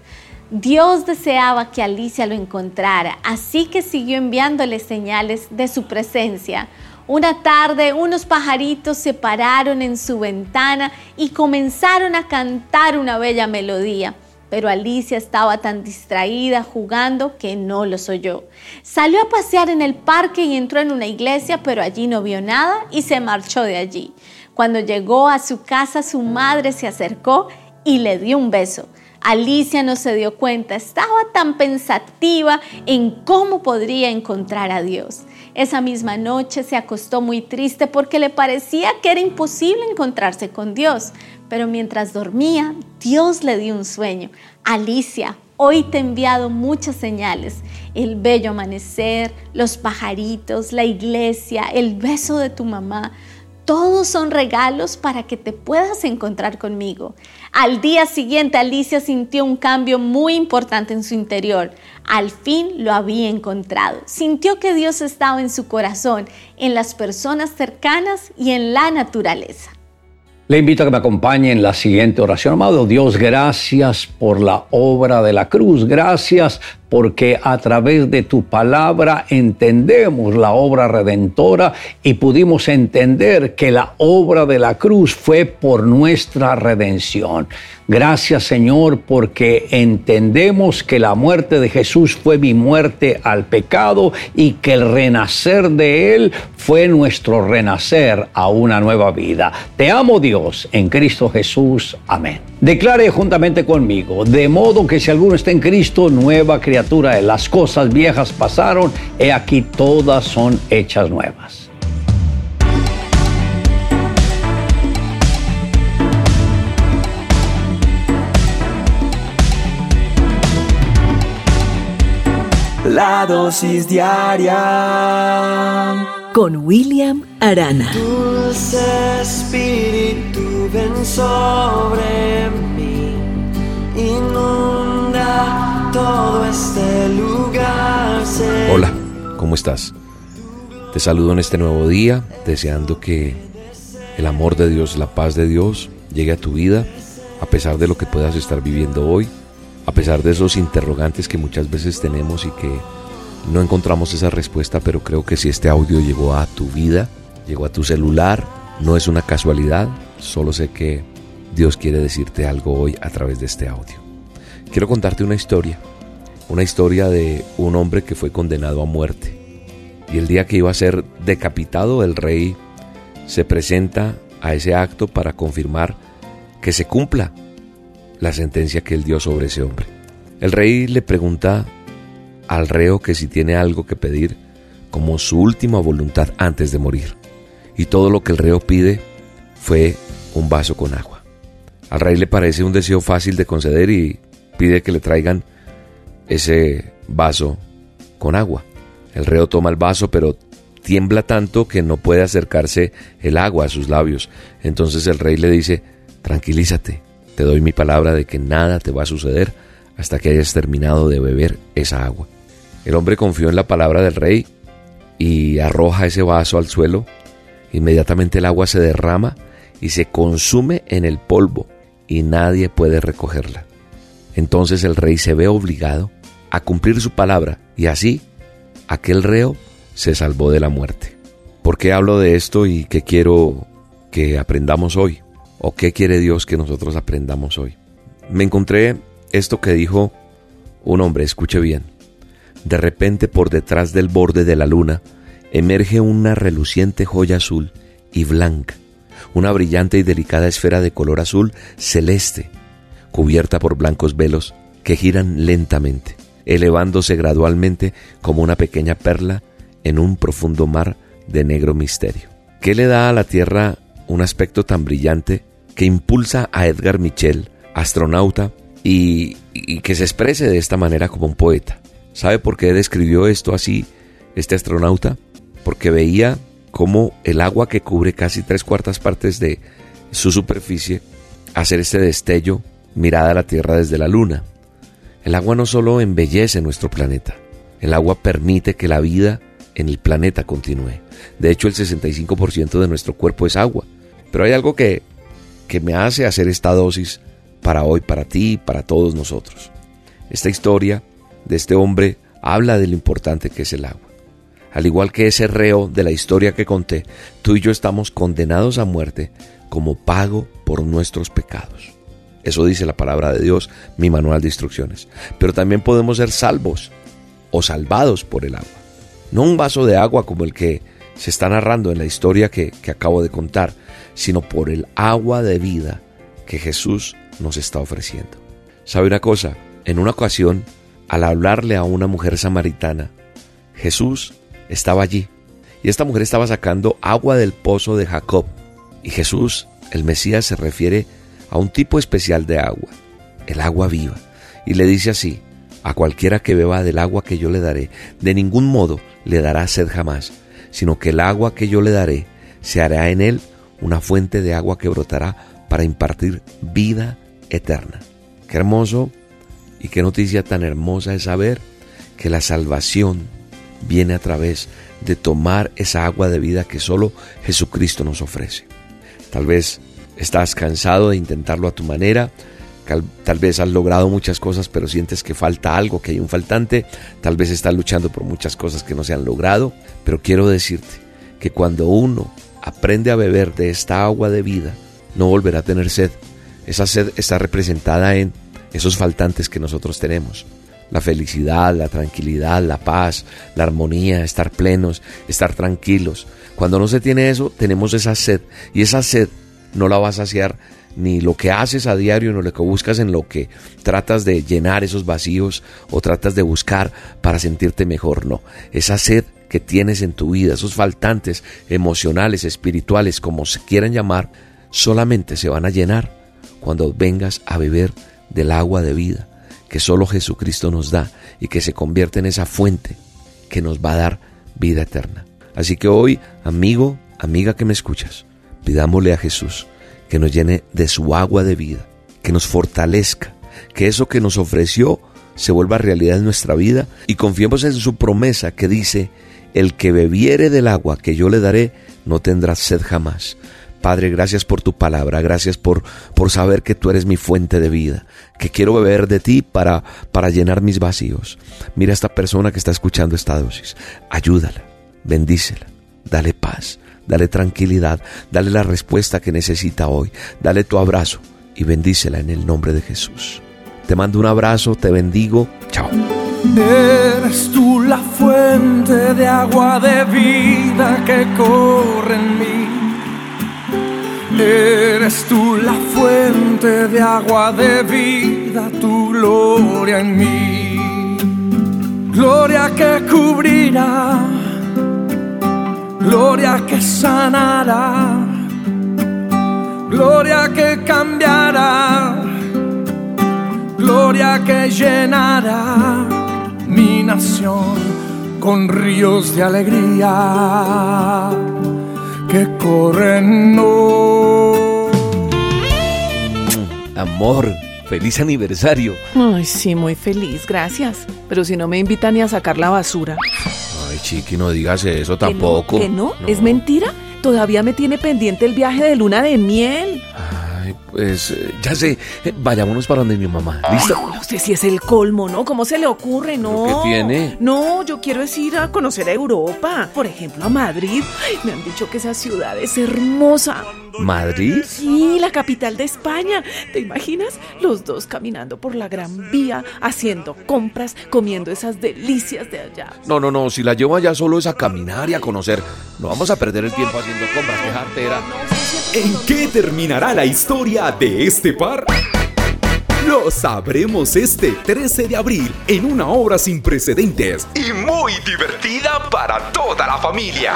Dios deseaba que Alicia lo encontrara, así que siguió enviándole señales de su presencia. Una tarde unos pajaritos se pararon en su ventana y comenzaron a cantar una bella melodía. Pero Alicia estaba tan distraída jugando que no los oyó. Salió a pasear en el parque y entró en una iglesia, pero allí no vio nada y se marchó de allí. Cuando llegó a su casa, su madre se acercó y le dio un beso. Alicia no se dio cuenta, estaba tan pensativa en cómo podría encontrar a Dios. Esa misma noche se acostó muy triste porque le parecía que era imposible encontrarse con Dios. Pero mientras dormía, Dios le dio un sueño. Alicia, hoy te he enviado muchas señales. El bello amanecer, los pajaritos, la iglesia, el beso de tu mamá. Todos son regalos para que te puedas encontrar conmigo. Al día siguiente Alicia sintió un cambio muy importante en su interior. Al fin lo había encontrado. Sintió que Dios estaba en su corazón, en las personas cercanas y en la naturaleza. Le invito a que me acompañe en la siguiente oración. Amado Dios, gracias por la obra de la cruz. Gracias porque a través de tu palabra entendemos la obra redentora y pudimos entender que la obra de la cruz fue por nuestra redención. Gracias Señor porque entendemos que la muerte de Jesús fue mi muerte al pecado y que el renacer de Él fue nuestro renacer a una nueva vida. Te amo Dios en Cristo Jesús. Amén. Declare juntamente conmigo, de modo que si alguno está en Cristo, nueva criatura es. Las cosas viejas pasaron, he aquí todas son hechas nuevas. La dosis diaria con William Arana. Dulce Espíritu, ven sobre mí, inunda todo este lugar. Hola, ¿cómo estás? Te saludo en este nuevo día, deseando que el amor de Dios, la paz de Dios llegue a tu vida, a pesar de lo que puedas estar viviendo hoy, a pesar de esos interrogantes que muchas veces tenemos y que no encontramos esa respuesta, pero creo que si este audio llegó a tu vida, llegó a tu celular, no es una casualidad, solo sé que Dios quiere decirte algo hoy a través de este audio. Quiero contarte una historia, una historia de un hombre que fue condenado a muerte. Y el día que iba a ser decapitado, el rey se presenta a ese acto para confirmar que se cumpla la sentencia que él dio sobre ese hombre. El rey le pregunta al reo que si tiene algo que pedir como su última voluntad antes de morir. Y todo lo que el reo pide fue un vaso con agua. Al rey le parece un deseo fácil de conceder y pide que le traigan ese vaso con agua. El reo toma el vaso pero tiembla tanto que no puede acercarse el agua a sus labios. Entonces el rey le dice, tranquilízate, te doy mi palabra de que nada te va a suceder hasta que hayas terminado de beber esa agua. El hombre confió en la palabra del rey y arroja ese vaso al suelo. Inmediatamente el agua se derrama y se consume en el polvo y nadie puede recogerla. Entonces el rey se ve obligado a cumplir su palabra y así aquel reo se salvó de la muerte. ¿Por qué hablo de esto y qué quiero que aprendamos hoy? ¿O qué quiere Dios que nosotros aprendamos hoy? Me encontré esto que dijo un hombre, escuche bien. De repente por detrás del borde de la luna emerge una reluciente joya azul y blanca, una brillante y delicada esfera de color azul celeste, cubierta por blancos velos que giran lentamente, elevándose gradualmente como una pequeña perla en un profundo mar de negro misterio. ¿Qué le da a la Tierra un aspecto tan brillante que impulsa a Edgar Mitchell, astronauta, y, y que se exprese de esta manera como un poeta? ¿Sabe por qué describió esto así este astronauta? Porque veía cómo el agua que cubre casi tres cuartas partes de su superficie hacer este destello mirada a la Tierra desde la Luna. El agua no solo embellece nuestro planeta, el agua permite que la vida en el planeta continúe. De hecho, el 65% de nuestro cuerpo es agua. Pero hay algo que, que me hace hacer esta dosis para hoy, para ti para todos nosotros. Esta historia de este hombre habla de lo importante que es el agua. Al igual que ese reo de la historia que conté, tú y yo estamos condenados a muerte como pago por nuestros pecados. Eso dice la palabra de Dios, mi manual de instrucciones. Pero también podemos ser salvos o salvados por el agua. No un vaso de agua como el que se está narrando en la historia que, que acabo de contar, sino por el agua de vida que Jesús nos está ofreciendo. ¿Sabe una cosa? En una ocasión, al hablarle a una mujer samaritana, Jesús estaba allí y esta mujer estaba sacando agua del pozo de Jacob. Y Jesús, el Mesías, se refiere a un tipo especial de agua, el agua viva. Y le dice así, a cualquiera que beba del agua que yo le daré, de ningún modo le dará sed jamás, sino que el agua que yo le daré se hará en él una fuente de agua que brotará para impartir vida eterna. Qué hermoso y qué noticia tan hermosa es saber que la salvación viene a través de tomar esa agua de vida que solo Jesucristo nos ofrece. Tal vez estás cansado de intentarlo a tu manera, tal vez has logrado muchas cosas pero sientes que falta algo, que hay un faltante, tal vez estás luchando por muchas cosas que no se han logrado, pero quiero decirte que cuando uno aprende a beber de esta agua de vida, no volverá a tener sed. Esa sed está representada en esos faltantes que nosotros tenemos la felicidad, la tranquilidad, la paz, la armonía, estar plenos, estar tranquilos. Cuando no se tiene eso, tenemos esa sed y esa sed no la vas a saciar ni lo que haces a diario, ni lo que buscas en lo que tratas de llenar esos vacíos o tratas de buscar para sentirte mejor, no. Esa sed que tienes en tu vida, esos faltantes emocionales, espirituales, como se quieran llamar, solamente se van a llenar cuando vengas a beber del agua de vida que solo Jesucristo nos da y que se convierte en esa fuente que nos va a dar vida eterna. Así que hoy, amigo, amiga que me escuchas, pidámosle a Jesús que nos llene de su agua de vida, que nos fortalezca, que eso que nos ofreció se vuelva realidad en nuestra vida y confiemos en su promesa que dice, el que bebiere del agua que yo le daré no tendrá sed jamás. Padre, gracias por tu palabra, gracias por, por saber que tú eres mi fuente de vida, que quiero beber de ti para, para llenar mis vacíos. Mira a esta persona que está escuchando esta dosis, ayúdala, bendícela, dale paz, dale tranquilidad, dale la respuesta que necesita hoy, dale tu abrazo y bendícela en el nombre de Jesús. Te mando un abrazo, te bendigo, chao. Eres tú la fuente de agua de vida que corre en mí. Eres tú la fuente de agua de vida, tu gloria en mí. Gloria que cubrirá, gloria que sanará, gloria que cambiará, gloria que llenará mi nación con ríos de alegría que corren hoy. Amor, feliz aniversario. Ay, sí, muy feliz, gracias. Pero si no me invitan ni a sacar la basura. Ay, chiqui, no digas eso tampoco. ¿Que no? ¿Es mentira? Todavía me tiene pendiente el viaje de luna de miel. Ay, pues eh, ya sé, Eh, vayámonos para donde mi mamá. ¿Listo? No sé si es el colmo, ¿no? ¿Cómo se le ocurre? No. qué tiene? No, yo quiero es ir a conocer a Europa. Por ejemplo, a Madrid. Ay, me han dicho que esa ciudad es hermosa. ¿Madrid? Sí, la capital de España. ¿Te imaginas? Los dos caminando por la Gran Vía, haciendo compras, comiendo esas delicias de allá. No, no, no, si la llevo allá solo es a caminar y a conocer. No vamos a perder el tiempo haciendo compras, qué jartera. ¿En qué terminará la historia de este par? Lo sabremos este 13 de abril en una obra sin precedentes y muy divertida para toda la familia.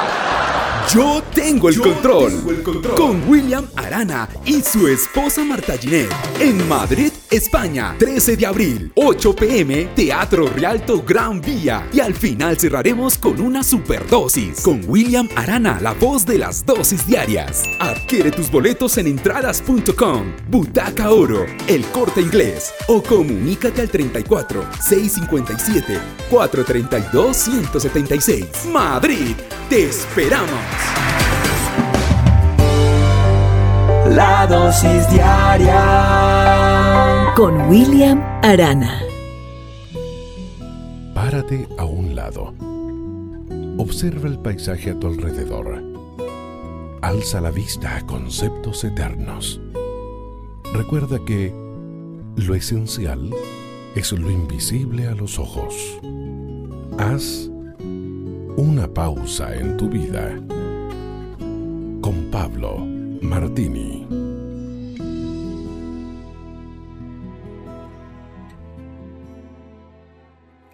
Yo tengo el, control, con William Arana y su esposa Marta Ginet en Madrid, España, 13 de abril, 8 pm, Teatro Rialto Gran Vía. Y al final cerraremos con una superdosis con William Arana, la voz de las dosis diarias. Adquiere tus boletos en entradas.com, Butaca Oro, El Corte Inglés o comunícate al 34 657 432 176. Madrid, te esperamos. La dosis diaria con William Arana. Párate a un lado. Observa el paisaje a tu alrededor. Alza la vista a conceptos eternos. Recuerda que lo esencial es lo invisible a los ojos. Haz una pausa en tu vida. Con Pablo Martini.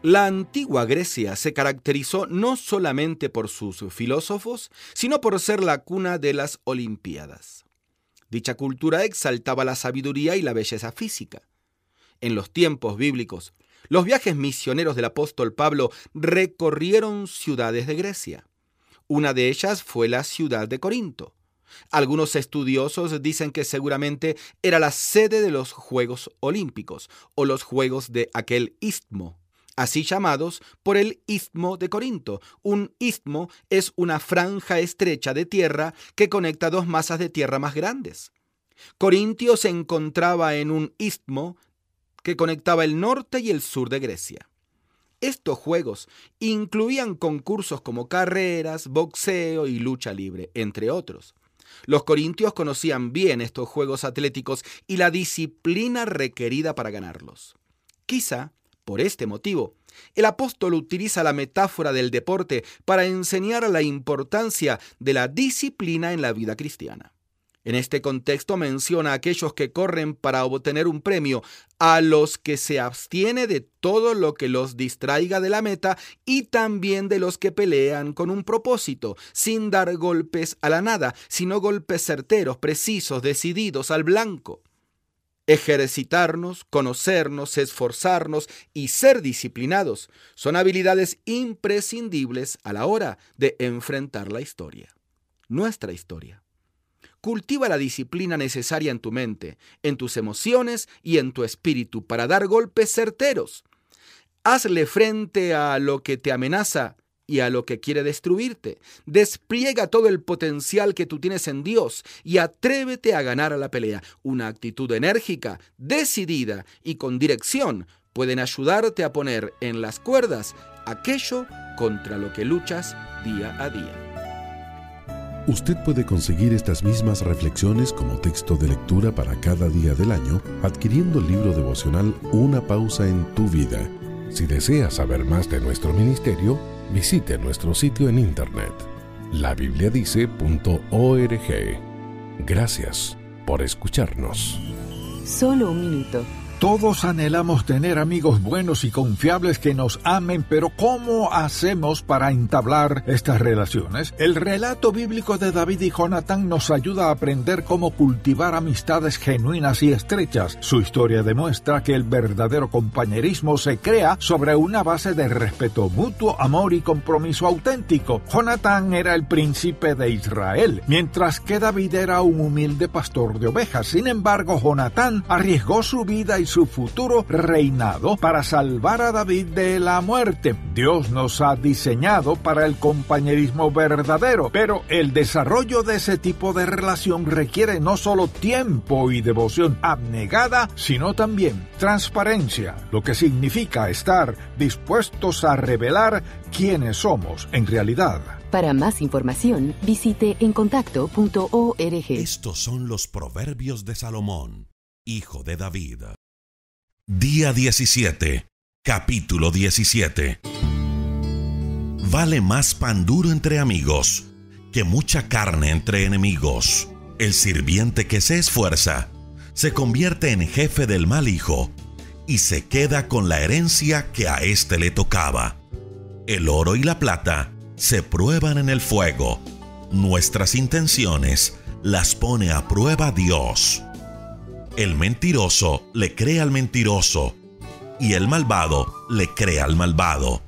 La antigua Grecia se caracterizó no solamente por sus filósofos, sino por ser la cuna de las Olimpiadas. Dicha cultura exaltaba la sabiduría y la belleza física. En los tiempos bíblicos, los viajes misioneros del apóstol Pablo recorrieron ciudades de Grecia. Una de ellas fue la ciudad de Corinto. Algunos estudiosos dicen que seguramente era la sede de los Juegos Olímpicos o los Juegos de aquel istmo, así llamados por el istmo de Corinto. Un istmo es una franja estrecha de tierra que conecta dos masas de tierra más grandes. Corintio se encontraba en un istmo que conectaba el norte y el sur de Grecia. Estos juegos incluían concursos como carreras, boxeo y lucha libre, entre otros. Los corintios conocían bien estos juegos atléticos y la disciplina requerida para ganarlos. Quizá, por este motivo, el apóstol utiliza la metáfora del deporte para enseñar la importancia de la disciplina en la vida cristiana. En este contexto menciona a aquellos que corren para obtener un premio, a los que se abstiene de todo lo que los distraiga de la meta y también de los que pelean con un propósito, sin dar golpes a la nada, sino golpes certeros, precisos, decididos, al blanco. Ejercitarnos, conocernos, esforzarnos y ser disciplinados son habilidades imprescindibles a la hora de enfrentar la historia, nuestra historia. Cultiva la disciplina necesaria en tu mente, en tus emociones y en tu espíritu para dar golpes certeros. Hazle frente a lo que te amenaza y a lo que quiere destruirte. Despliega todo el potencial que tú tienes en Dios y atrévete a ganar a la pelea. Una actitud enérgica, decidida y con dirección pueden ayudarte a poner en las cuerdas aquello contra lo que luchas día a día. Usted puede conseguir estas mismas reflexiones como texto de lectura para cada día del año adquiriendo el libro devocional Una pausa en tu vida. Si desea saber más de nuestro ministerio, visite nuestro sitio en internet labibliadice.org. Gracias por escucharnos. Solo un minuto. Todos anhelamos tener amigos buenos y confiables que nos amen, pero ¿cómo hacemos para entablar estas relaciones? El relato bíblico de David y Jonatán nos ayuda a aprender cómo cultivar amistades genuinas y estrechas. Su historia demuestra que el verdadero compañerismo se crea sobre una base de respeto mutuo, amor y compromiso auténtico. Jonatán era el príncipe de Israel, mientras que David era un humilde pastor de ovejas. Sin embargo, Jonatán arriesgó su vida y su futuro reinado para salvar a David de la muerte. Dios nos ha diseñado para el compañerismo verdadero, pero el desarrollo de ese tipo de relación requiere no solo tiempo y devoción abnegada, sino también transparencia, lo que significa estar dispuestos a revelar quiénes somos en realidad. Para más información, visite encontacto.org. Estos son los proverbios de Salomón, hijo de David. Día 17, capítulo 17. Vale más pan duro entre amigos que mucha carne entre enemigos. El sirviente que se esfuerza se convierte en jefe del mal hijo y se queda con la herencia que a éste le tocaba. El oro y la plata se prueban en el fuego. Nuestras intenciones las pone a prueba Dios. El mentiroso le cree al mentiroso y el malvado le cree al malvado.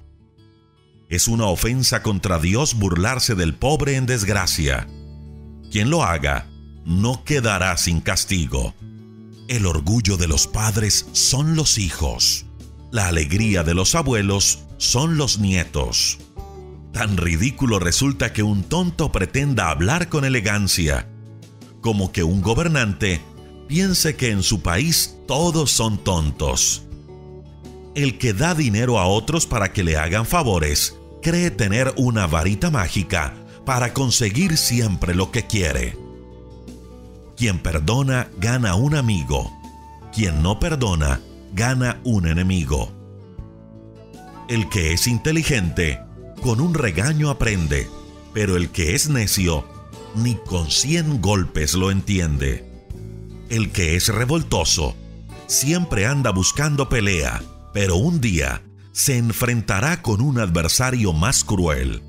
Es una ofensa contra Dios burlarse del pobre en desgracia. Quien lo haga no quedará sin castigo. El orgullo de los padres son los hijos. La alegría de los abuelos son los nietos. Tan ridículo resulta que un tonto pretenda hablar con elegancia, como que un gobernante piense que en su país todos son tontos. El que da dinero a otros para que le hagan favores cree tener una varita mágica para conseguir siempre lo que quiere. Quien perdona gana un amigo. Quien no perdona gana un enemigo. El que es inteligente con un regaño aprende, pero el que es necio ni con cien golpes lo entiende. El que es revoltoso siempre anda buscando pelea, pero un día se enfrentará con un adversario más cruel.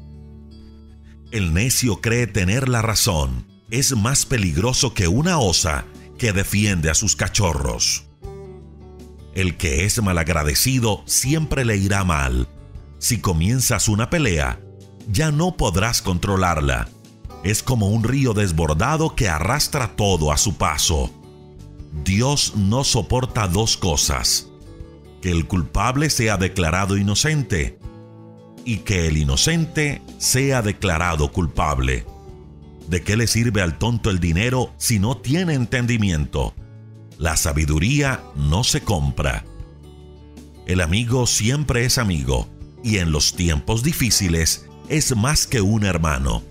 El necio cree tener la razón. Es más peligroso que una osa que defiende a sus cachorros. El que es malagradecido siempre le irá mal. Si comienzas una pelea, ya no podrás controlarla. Es como un río desbordado que arrastra todo a su paso. Dios no soporta dos cosas. Que el culpable sea declarado inocente y que el inocente sea declarado culpable. ¿De qué le sirve al tonto el dinero si no tiene entendimiento? La sabiduría no se compra. El amigo siempre es amigo y en los tiempos difíciles es más que un hermano.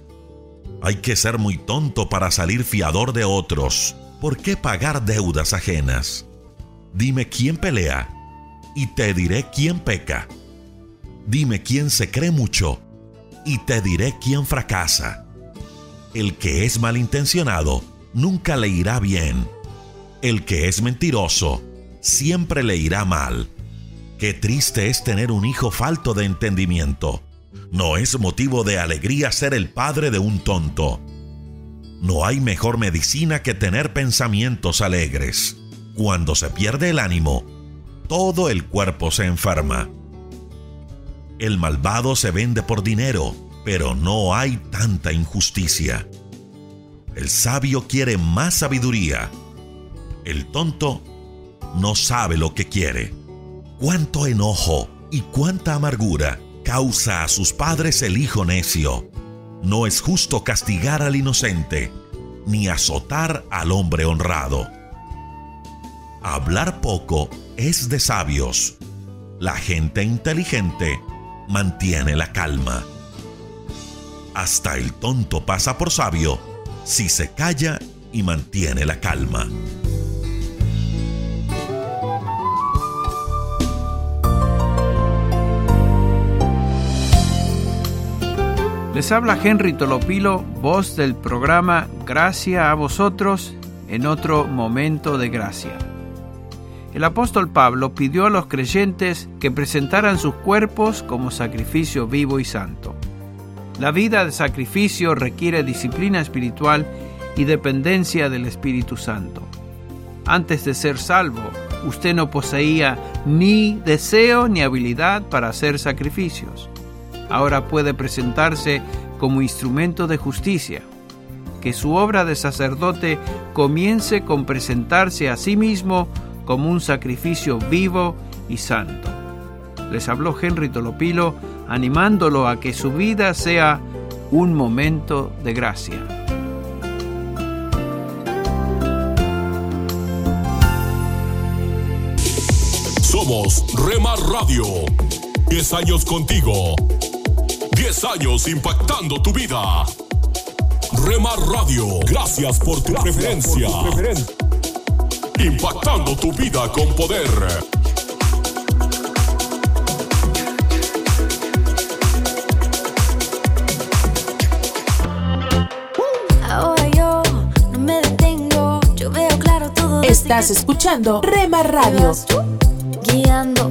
Hay que ser muy tonto para salir fiador de otros. ¿Por qué pagar deudas ajenas? Dime quién pelea y te diré quién peca. Dime quién se cree mucho y te diré quién fracasa. El que es malintencionado nunca le irá bien. El que es mentiroso siempre le irá mal. Qué triste es tener un hijo falto de entendimiento. No es motivo de alegría ser el padre de un tonto. No hay mejor medicina que tener pensamientos alegres. Cuando se pierde el ánimo, todo el cuerpo se enferma. El malvado se vende por dinero, pero no hay tanta injusticia. El sabio quiere más sabiduría. El tonto no sabe lo que quiere. Cuánto enojo y cuánta amargura causa a sus padres el hijo necio. No es justo castigar al inocente, ni azotar al hombre honrado. Hablar poco es de sabios. La gente inteligente mantiene la calma. Hasta el tonto pasa por sabio si se calla y mantiene la calma. Les habla Henry Tolopilo, voz del programa Gracia a vosotros en otro momento de gracia. El apóstol Pablo pidió a los creyentes que presentaran sus cuerpos como sacrificio vivo y santo. La vida de sacrificio requiere disciplina espiritual y dependencia del Espíritu Santo. Antes de ser salvo, usted no poseía ni deseo ni habilidad para hacer sacrificios. Ahora puede presentarse como instrumento de justicia. Que su obra de sacerdote comience con presentarse a sí mismo como un sacrificio vivo y santo. Les habló Henry Tolopilo animándolo a que su vida sea un momento de gracia. Somos Remar Radio. 10 años contigo. 10 años impactando tu vida. Remar Radio. Gracias por tu preferencia. Impactando tu vida con poder. Ahora yo no me detengo, yo veo claro todo. Estás escuchando Rema Radio. Guiando,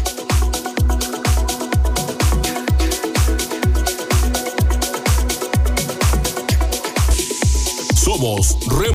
Somos